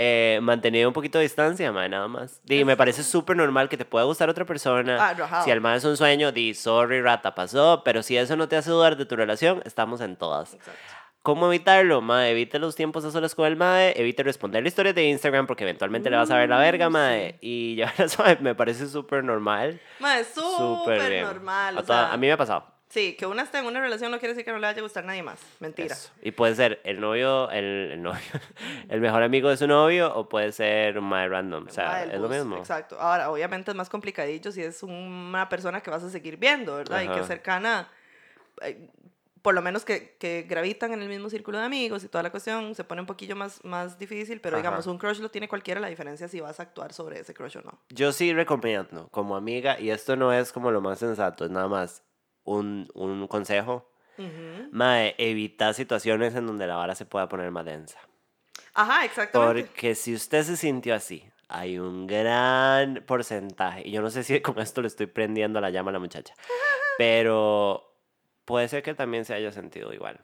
eh, mantenido un poquito de distancia, mae, nada más. Di, me parece súper normal que te pueda gustar otra persona. Ah, si el mae es un sueño, di, sorry, rata, pasó. Pero si eso no te hace dudar de tu relación, estamos en todas. Exacto. ¿Cómo evitarlo? Mae, evite los tiempos a solas con el mae, evite responder historias de Instagram porque eventualmente le vas a ver la verga, Mm, mae. Y ya me parece súper normal. Ma, es Súper normal. A, o sea, a mí me ha pasado. Sí, que una esté en una relación no quiere decir que no le vaya a gustar a nadie más. Mentira. Eso. Y puede ser el novio, el, el novio, el mejor amigo de su novio o puede ser un mae random. O sea, es lo bus, mismo. Exacto. Ahora, obviamente es más complicadillo si es una persona que vas a seguir viendo, ¿verdad? Y que Ajá. es cercana, eh, por lo menos que, que gravitan en el mismo círculo de amigos y toda la cuestión se pone un poquillo más, más difícil, pero Ajá. digamos, un crush lo tiene cualquiera, la diferencia es si vas a actuar sobre ese crush o no. Yo sí recomiendo, como amiga, y esto no es como lo más sensato, es nada más un, un consejo. Ujú. Mae, evita situaciones en donde la vara se pueda poner más densa. Ajá, exactamente. Porque si usted se sintió así, hay un gran porcentaje, y yo no sé si con esto le estoy prendiendo la llama a la muchacha, pero puede ser que también se haya sentido igual.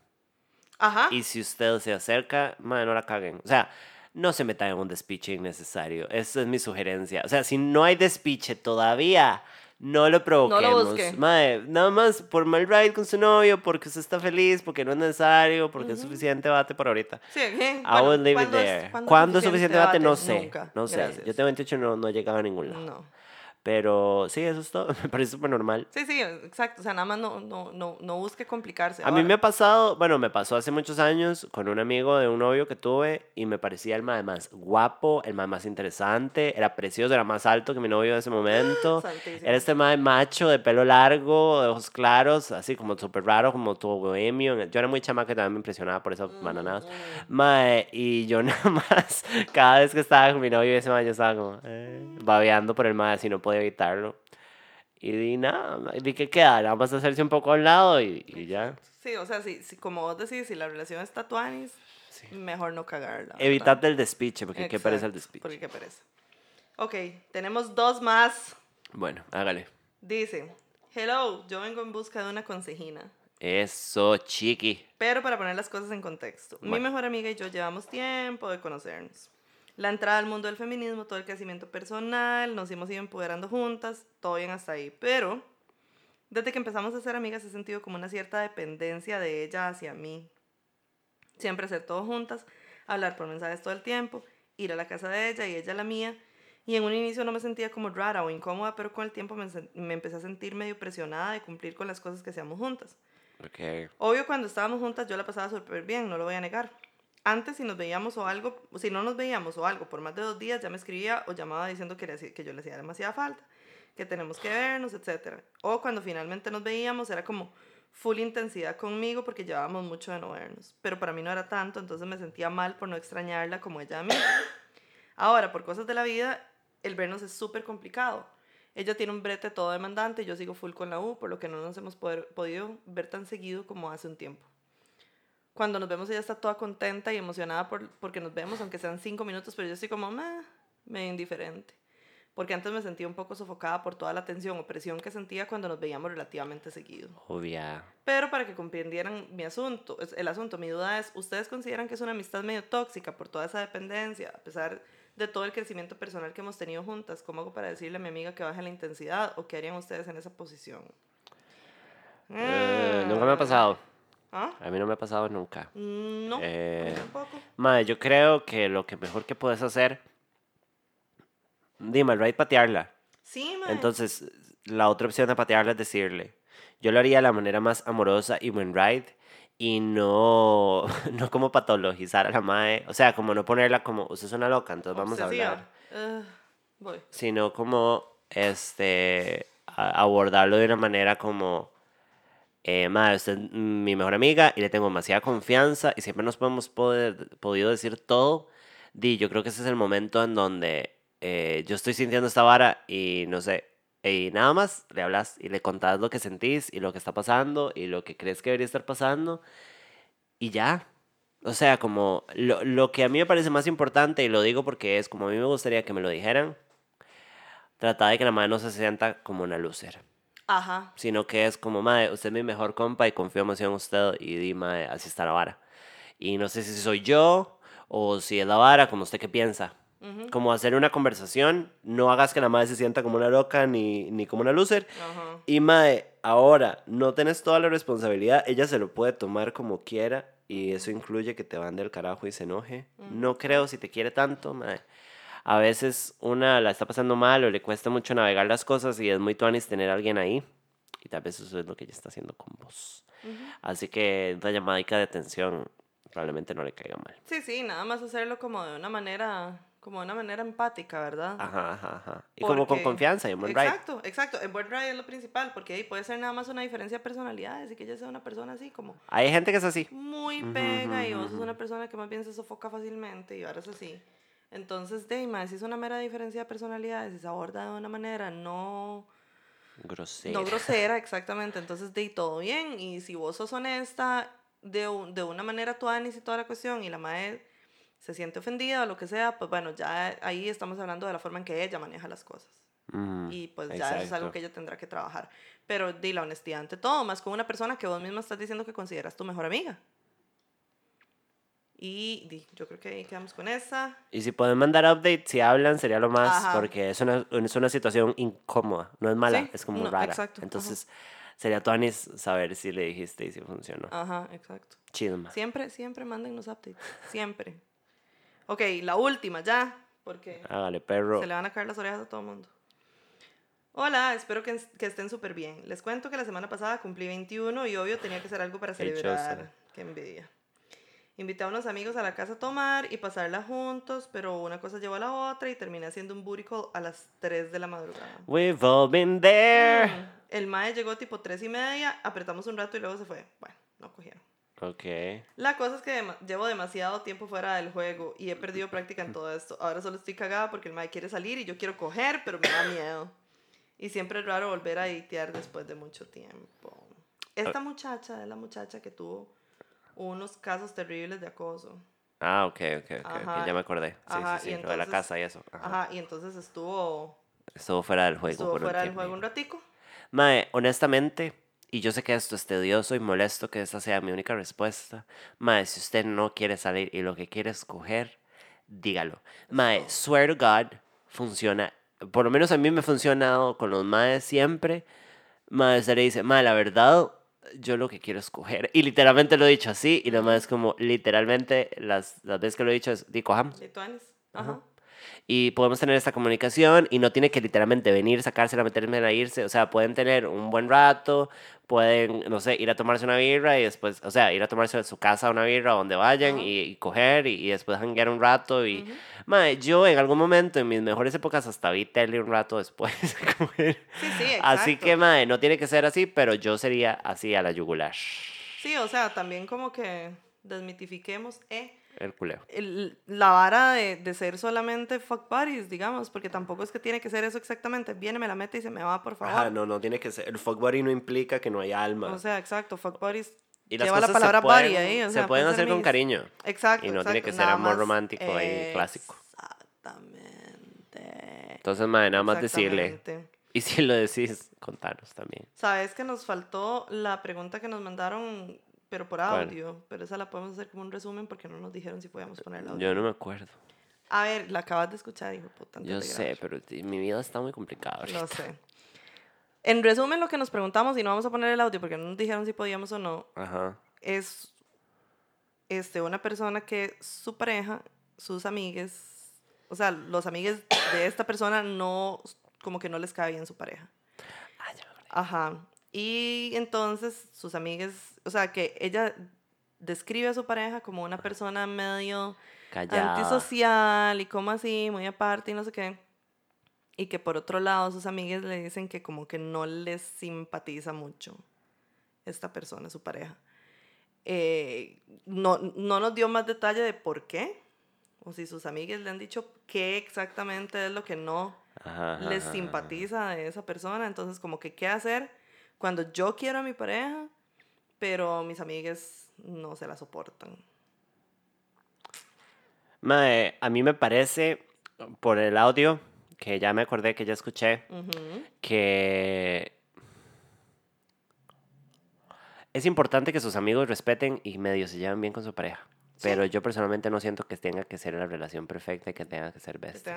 Ajá. Y si usted se acerca, madre, no la caguen. O sea, no se metan en un despiche innecesario. Esa es mi sugerencia. O sea, si no hay despiche todavía, no lo provoquemos. busque. Madre, nada más por mal ride con su novio, porque usted está feliz, porque no es necesario, porque es suficiente bate por ahorita. Sí, ¿qué? I would leave it ¿cuándo es- there. cuándo ¿Cuándo es suficiente debate? No sé. Nunca. No sé. Gracias. Yo tengo 28 no, no he llegado a ningún lado. No. Pero sí, eso es todo. Me parece súper normal. Sí, sí, exacto. O sea, nada más no, no, no, no busque complicarse. A mí me ha pasado, bueno, me pasó hace muchos años con un amigo de un novio que tuve y me parecía el mae más guapo, el mae más interesante, era precioso, era más alto que mi novio de ese momento. Santísimo. Era este mae macho, de pelo largo, de ojos claros, así como súper raro, como todo bohemio. Yo era muy chamaca y también me impresionaba por esas bananadas. Mae, y yo nada más, cada vez que estaba con mi novio ese mae, yo estaba como eh, babeando por el mae, así no podía evitarlo. Y di nada, di que queda, nada más hacerse un poco a un lado y, y ya. Sí, o sea, si, si, como vos decís, si la relación está tuanis, mejor no cagarla. Evitate el despiche, porque qué pereza el Exacto, despiche. Porque qué pereza. Ok, tenemos dos más. Bueno, hágale. Dice, hello, yo vengo en busca de una consejina. Eso, chiqui. Pero para poner las cosas en contexto, mi Bueno. mejor amiga y yo llevamos tiempo de conocernos. La entrada al mundo del feminismo, todo el crecimiento personal, nos hemos ido empoderando juntas, todo bien hasta ahí. Pero desde que empezamos a ser amigas he sentido como una cierta dependencia de ella hacia mí. Siempre hacer todo juntas, hablar por mensajes todo el tiempo, ir a la casa de ella y ella a la mía. Y en un inicio no me sentía como rara o incómoda, pero con el tiempo me, me empecé a sentir medio presionada de cumplir con las cosas que hacíamos juntas. Ok. Obvio, cuando estábamos juntas yo la pasaba súper bien, no lo voy a negar. Antes, si nos veíamos o algo, si no nos veíamos o algo por más de dos días, ya me escribía o llamaba diciendo que, le que yo le hacía demasiada falta, que tenemos que vernos, etc. O cuando finalmente nos veíamos, era como full intensidad conmigo porque llevábamos mucho de no vernos. Pero para mí no era tanto, entonces me sentía mal por no extrañarla como ella a mí. Ahora, por cosas de la vida, el vernos es súper complicado. Ella tiene un brete todo demandante y yo sigo full con la U, por lo que no nos hemos poder- podido ver tan seguido como hace un tiempo. Cuando nos vemos ella está toda contenta y emocionada por, porque nos vemos, aunque sean cinco minutos, pero yo estoy como, meh, medio indiferente. Porque antes me sentía un poco sofocada por toda la tensión o presión que sentía cuando nos veíamos relativamente seguido. Obvia. Pero para que comprendieran mi asunto, el asunto, mi duda es, ¿ustedes consideran que es una amistad medio tóxica por toda esa dependencia, a pesar de todo el crecimiento personal que hemos tenido juntas? ¿Cómo hago para decirle a mi amiga que baje la intensidad o qué harían ustedes en esa posición? Eh, nunca me ha pasado. ¿Ah? A mí no me ha pasado nunca. Mm, No, a mí Eh, tampoco. Madre, yo creo que lo que mejor que puedes hacer. Dime, right, patearla. Sí, mae. Entonces, la otra opción de patearla es decirle. Yo lo haría de la manera más amorosa y buen ride. Y no, no como patologizar a la mae. O sea, como no ponerla como, usted es una loca, entonces vamos a hablar. Eh, voy. Sino como, este, a- abordarlo de una manera como, eh, madre, usted es mi mejor amiga y le tengo demasiada confianza y siempre nos poder, podido decir todo. Di, yo creo que ese es el momento en donde eh, yo estoy sintiendo esta vara y no sé, y nada más le hablas y le contás lo que sentís y lo que está pasando y lo que crees que debería estar pasando y ya. O sea, como lo, lo que a mí me parece más importante, y lo digo porque es como a mí me gustaría que me lo dijeran, trata de que la madre no se sienta como una loser, Ajá. sino que es como, madre, usted es mi mejor compa y confío demasiado en usted y di, madre, así está la vara. Y no sé si soy yo O si es la vara, como usted qué piensa. Como hacer una conversación, no hagas que la madre se sienta como una loca ni, ni como una loser. Y mae, ahora no tenés toda la responsabilidad, ella se lo puede tomar como quiera y eso incluye que te van del carajo y se enoje. No creo si te quiere tanto, mae. A veces una la está pasando mal o le cuesta mucho navegar las cosas y es muy tuanis tener a alguien ahí. Y tal vez eso es lo que ella está haciendo con vos. Así que una llamadica de atención probablemente no le caiga mal. Sí, sí, nada más hacerlo como de una manera, como de una manera empática, ¿verdad? Ajá, ajá, ajá. Y como con Porque- confianza y un buen ride. Exacto, exacto. En buen ride es lo principal, porque ahí puede ser nada más una diferencia de personalidades y que ella sea una persona así como Hay gente que es así. muy pega y ujú, vos sos ujú. una persona que más bien se sofoca fácilmente y ahora es así. Entonces, de más, si es una mera diferencia de personalidades y se aborda de una manera no, Grosero. no grosera, exactamente, entonces de todo bien. Y si vos sos honesta de, de una manera tuanis y toda la cuestión y la madre se siente ofendida o lo que sea, pues bueno, ya ahí estamos hablando de la forma en que ella maneja las cosas. Ujú, Y pues ya eso es algo que ella tendrá que trabajar. Pero di la honestidad ante todo, más con una persona que vos misma estás diciendo que consideras tu mejor amiga. Y di, yo creo que ahí quedamos con esa. Y si pueden mandar updates, si hablan, sería lo más, Ajá. porque es una, es una situación incómoda, no es mala, Sí, es como no, rara. exacto, ajá. Entonces, sería tuanis saber si le dijiste y si funcionó. Ajá, exacto. Chisma. Siempre, siempre manden los updates. Siempre. Ok, la última ya, porque Hágale, perro. se le van a caer las orejas a todo el mundo. Hola, espero que, que estén súper bien. Les cuento que la semana pasada cumplí 21 y obvio tenía que hacer algo para celebrar. Qué envidia. Invité a unos amigos a la casa a tomar y pasarla juntos, pero una cosa llevó a la otra y terminé haciendo un booty call a las 3 de la madrugada. We've all been there. Mm. El mae llegó tipo 3 y media, apretamos un rato y luego se fue. Bueno, no cogieron. Ok. La cosa es que dema- llevo demasiado tiempo fuera del juego y he perdido práctica en todo esto. Ahora solo estoy cagada porque el mae quiere salir y yo quiero coger, pero me da miedo. Y siempre es raro volver a itear después de mucho tiempo. Esta muchacha es la muchacha que tuvo unos casos terribles de acoso. Ah, ok, ok, ok. Ajá. Ya me acordé. Sí, Ajá, sí, y sí. Lo de la casa y eso. Ajá. Ajá, y entonces estuvo, Estuvo fuera del juego. estuvo por un fuera del tiempo. juego un ratico. Mae, honestamente, y yo sé que esto es tedioso y molesto que esa sea mi única respuesta. Mae, si usted no quiere salir y lo que quiere es coger, dígalo. Mae, swear to God, funciona. Por lo menos a mí me ha funcionado con los maes siempre. Mae, usted le dice, mae, la verdad, yo lo que quiero es coger. Y literalmente lo he dicho así, y lo más es como, literalmente, las, las veces que lo he dicho es, di, cojamos. De Tuanis. Ajá. Y podemos tener esta comunicación y no tiene que literalmente venir, sacársela, meterme a irse, o sea, pueden tener un buen rato, pueden, no sé, ir a tomarse una birra y después, o sea, ir a tomarse a su casa una birra donde vayan Ajá. y, y coger y, y después janguear un rato y, mae, yo en algún momento, en mis mejores épocas, hasta vi tele un rato después. Sí, sí, exacto. Así que, mae, no tiene que ser así, pero yo sería así a la yugular. Sí, o sea, también como que desmitifiquemos eh, El culeo. el- la vara de, de ser solamente fuck buddies, digamos, porque tampoco es que tiene que ser eso exactamente. Viene, me la mete y se me va, por favor. Ajá, no, no tiene que ser. El fuck buddy no implica que no haya alma. O sea, exacto, fuck buddies. y las lleva la palabra se pueden, buddy ahí. O se sea, pueden pueden hacer ser con mis- cariño. Exacto. Y no tiene exacto, que ser amor romántico ahí, clásico. Exactamente. Entonces, madre, nada más decirle. Y si lo decís, contanos también. Sabes que nos faltó la pregunta que nos mandaron, pero por ¿Cuál? audio. Pero esa la podemos hacer como un resumen porque no nos dijeron si podíamos poner el audio. Yo no me acuerdo. A ver, la acabas de escuchar, hijo puta. Yo sé, pero mi vida está muy complicada. Ahorita. sé. En resumen, lo que nos preguntamos, y no vamos a poner el audio porque no nos dijeron si podíamos o no, Ajá. es este, una persona que su pareja, sus amigues, o sea, los amigues de esta persona no, como que no les cae bien su pareja. Ah. Ajá. Y entonces sus amigues, o sea, que ella describe a su pareja como una persona medio Callada. antisocial y como así, muy aparte y no sé qué. Y que por otro lado sus amigas le dicen que como que no les simpatiza mucho esta persona, su pareja. Eh, no, no nos dio más detalle de por qué, o si sus amigas le han dicho qué exactamente es lo que no Ajá, ajá, les ajá, simpatiza de esa persona. Entonces, como que qué hacer cuando yo quiero a mi pareja, pero mis amigas no se la soportan. Mae, a mí me parece, por el audio, que ya me acordé que ya escuché, que es importante que sus amigos respeten y medio se lleven bien con su pareja. Pero yo personalmente no siento que tenga que ser la relación perfecta y que tenga que ser pellizco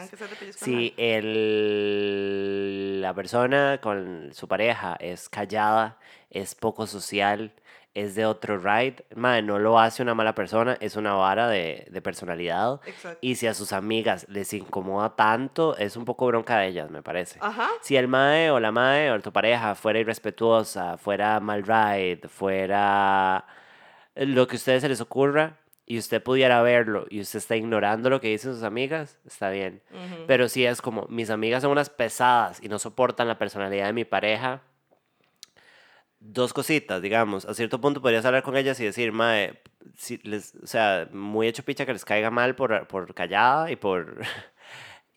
Si el, la persona con su pareja es callada, es poco social, es de otro ride, madre, no lo hace una mala persona, es una vara de, de personalidad. Exacto. Y si a sus amigas les incomoda tanto, es un poco bronca de ellas, me parece. Ajá. Si el mae o la mae o tu pareja fuera irrespetuosa, fuera mal ride, fuera lo que a ustedes se les ocurra y usted pudiera verlo y usted está ignorando lo que dicen sus amigas, está bien. Pero si es como, mis amigas son unas pesadas y no soportan la personalidad de mi pareja, dos cositas, digamos. A cierto punto podrías hablar con ellas y decir, mae, si les, o sea, muy hecho picha que les caiga mal por, por callada y por,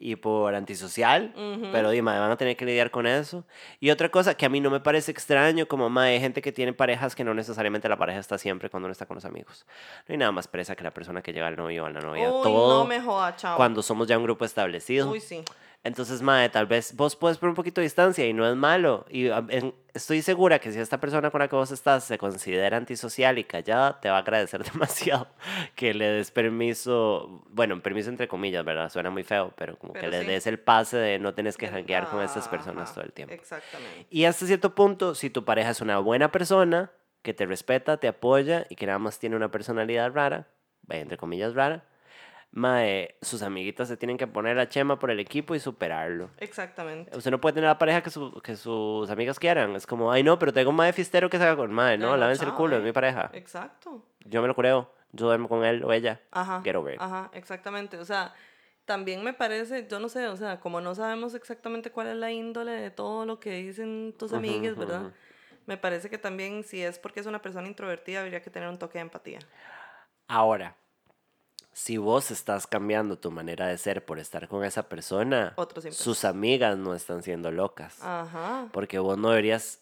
y por antisocial, pero di, mae, van a tener que lidiar con eso. Y otra cosa que a mí no me parece extraño, como mae, hay gente que tiene parejas que no necesariamente la pareja está siempre cuando uno está con los amigos. No hay nada más presa que la persona que lleva al novio o a la novia. Uy, Todo no me joda, chao. cuando somos ya un grupo establecido. Uy, sí. Entonces, mae, tal vez vos puedes poner un poquito de distancia y no es malo. Y ah, en- estoy segura que si esta persona con la que vos estás se considera antisocial y callada, te va a agradecer demasiado que le des permiso, bueno, permiso entre comillas, ¿verdad? Suena muy feo, pero como que Pero le sí. des el pase de no tienes que janguear con estas personas Ajá, todo el tiempo. Exactamente. Y hasta cierto punto, si tu pareja es una buena persona, que te respeta, te apoya y que nada más tiene una personalidad rara, entre comillas rara, mae, sus amiguitas se tienen que poner la chema por el equipo y superarlo. Exactamente. Usted no puede tener la pareja que, su- que sus amigas quieran. Es como, ay no, pero tengo un mae fistero que se haga con mae. No, lávense el culo, es mi pareja. Exacto. Yo me lo creo. Yo duermo con él o ella. Ajá. Get over it. Ajá, exactamente. O sea, también me parece, yo no sé, o sea, como no sabemos exactamente cuál es la índole de todo lo que dicen tus amigas, ¿verdad? Me parece que también, si es porque es una persona introvertida, habría que tener un toque de empatía. Ahora, si vos estás cambiando tu manera de ser por estar con esa persona, sus amigas no están siendo locas. Ajá. Porque vos no deberías...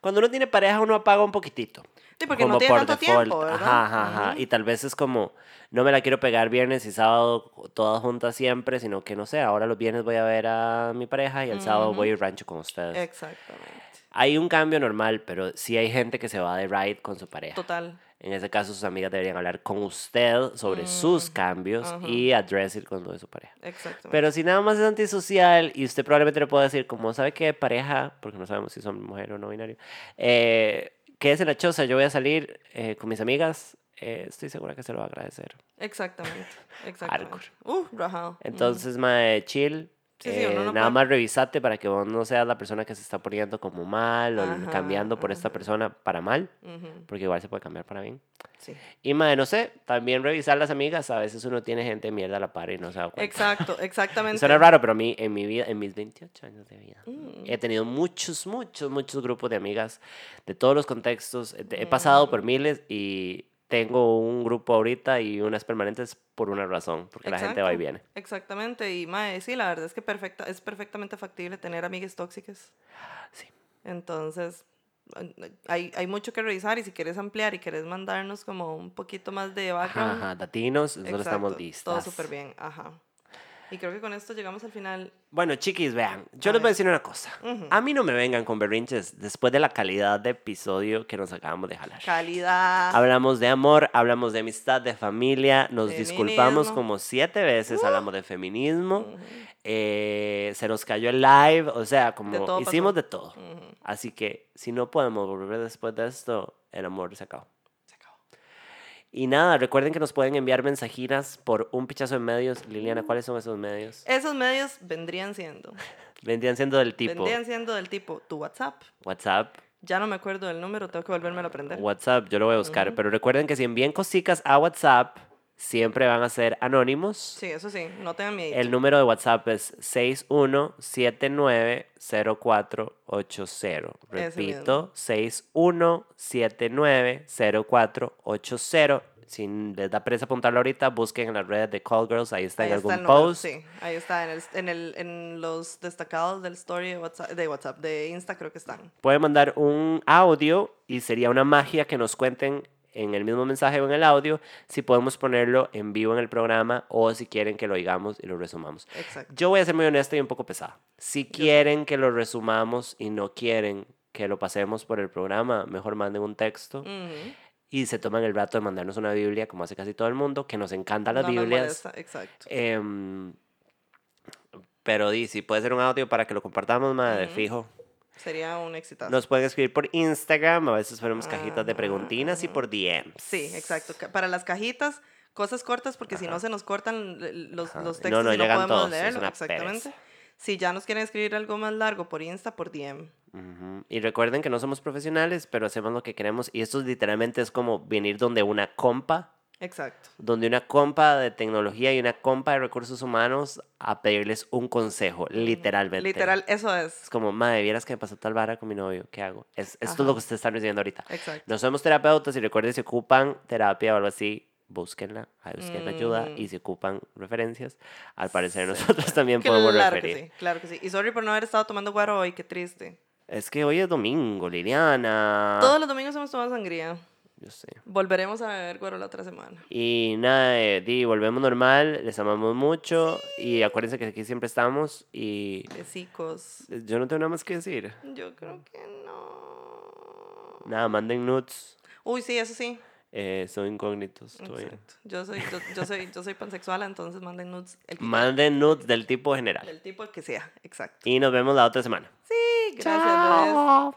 Cuando uno tiene pareja, uno apaga un poquitito. Sí, porque no como tiene por tanto default. tiempo, ¿verdad? Ajá, ajá, ajá. Y tal vez es como, no me la quiero pegar viernes y sábado todas juntas siempre, sino que no sé, ahora los viernes voy a ver a mi pareja y el sábado voy a ir rancho con ustedes. Exactamente. Hay un cambio normal, pero sí hay gente que se va de ride con su pareja. Total. En ese caso, sus amigas deberían hablar con usted sobre sus cambios ajá. y address it con de su pareja. Exactamente. Pero si nada más es antisocial y usted probablemente le pueda decir, como sabe que pareja, porque no sabemos si son mujer o no binario, eh, quédese en la choza, yo voy a salir eh, con mis amigas, eh, estoy segura que se lo va a agradecer. Exactamente. Exactamente. Hardcore. Uh, rajado. Entonces, mae, chill. Sí, sí, eh, no nada puede- más revisate para que vos no seas la persona que se está poniendo como mal o Ajá, cambiando por esta ajá. persona para mal, Ujú, porque igual se puede cambiar para bien. Sí. Y, mae, no sé, también revisar las amigas. A veces uno tiene gente de mierda a la par y no se da cuenta. Exacto, exactamente. Suena raro, pero a mí, en mi vida, en mis 28 años de vida, Mm. he tenido muchos, muchos, muchos grupos de amigas de todos los contextos. He- He pasado Mm. por miles y tengo un grupo ahorita y unas permanentes por una razón, porque la gente va y viene. Exactamente, y mae, sí, la verdad es que perfecta, es perfectamente factible tener amigas tóxicas. Sí. Entonces, hay, hay mucho que revisar y si quieres ampliar y quieres mandarnos como un poquito más de Ajá, background, ajá, latinos, nosotros estamos listas. todo súper bien, ajá. Y creo que con esto llegamos al final. Bueno, chiquis, vean, yo A les voy a ver. decir una cosa. Ujú. A mí no me vengan con berrinches después de la calidad de episodio que nos acabamos de jalar. Calidad. Hablamos de amor, hablamos de amistad, de familia, nos disculpamos Feminismo. como siete veces, hablamos de feminismo, eh, se nos cayó el live, o sea, como todo hicimos pasó. de todo. Así que si no podemos volver después de esto, el amor se acabó. Y nada, recuerden que nos pueden enviar mensajinas por un pichazo de medios. Liliana, ¿cuáles son esos medios? Esos medios vendrían siendo. Vendrían siendo del tipo Vendrían siendo del tipo tu WhatsApp. WhatsApp. Ya no me acuerdo del número, tengo que volverme a aprender. WhatsApp, yo lo voy a buscar. Pero recuerden que si envían cositas a WhatsApp, siempre van a ser anónimos. Sí, eso sí, no tengan miedo. El número de WhatsApp es 61790480. Repito, 61790480. Si les da presa apuntarlo ahorita, busquen en las redes de Call Girls, ahí está Ahí en está algún número, post. Sí, ahí está, en, el, en, el, en los destacados del story de WhatsApp, de WhatsApp, de Insta creo que están. Pueden mandar un audio y sería una magia que nos cuenten en el mismo mensaje o en el audio si podemos ponerlo en vivo en el programa o si quieren que lo oigamos y lo resumamos. Exacto. Yo voy a ser muy honesto y un poco pesada. Si quieren que lo resumamos y no quieren que lo pasemos por el programa, mejor manden un texto. Ujú. y se toman el rato de mandarnos una Biblia, como hace casi todo el mundo, que nos encantan las No Biblias. molesta, exacto. Em, pero di, si puede ser un audio para que lo compartamos, de Ujú. fijo. Sería un exitazo. Nos pueden escribir por Instagram, a veces ponemos cajitas de Ajá, preguntinas y ajá. por DMs. Sí, exacto. Para las cajitas, cosas cortas, porque si no se nos cortan los, Ajá. los No, textos no y no llegan podemos todos, leerlo. Exactamente. pereza. Si ya nos quieren escribir algo más largo por Insta, por DM. Ujú. Y recuerden que no somos profesionales, pero hacemos lo que queremos. Y esto literalmente es como venir donde una compa, Exacto. donde una compa de tecnología y una compa de recursos humanos a pedirles un consejo, literalmente. Literal, eso es. Es como, madre, vieras que me pasó tal vara con mi novio, ¿qué hago? Es, esto es lo que ustedes están recibiendo ahorita. Exacto. No somos terapeutas y recuerden si ocupan terapia o algo así, búsquenla, busquen ayuda Mm. y si ocupan referencias, al parecer nosotros también podemos Claro referir. que sí, claro que sí. Y sorry por no haber estado tomando guaro hoy, qué triste. Es que hoy es domingo, Liliana. Todos los domingos hemos tomado sangría. Yo sé. Volveremos a beber guaro la otra semana. Y nada, eh, di, volvemos normal, les amamos mucho y acuérdense que aquí siempre estamos y Besicos. yo no tengo nada más que decir. Yo creo que no. Nada, manden nudes, Uy, sí, eso sí. eh, son incógnitos. Yo soy, yo, yo soy, yo soy pansexual, entonces manden nudes. El Manden nudes del tipo general. El tipo que sea, exacto. Y nos vemos la otra semana. Sí, gracias, bebés.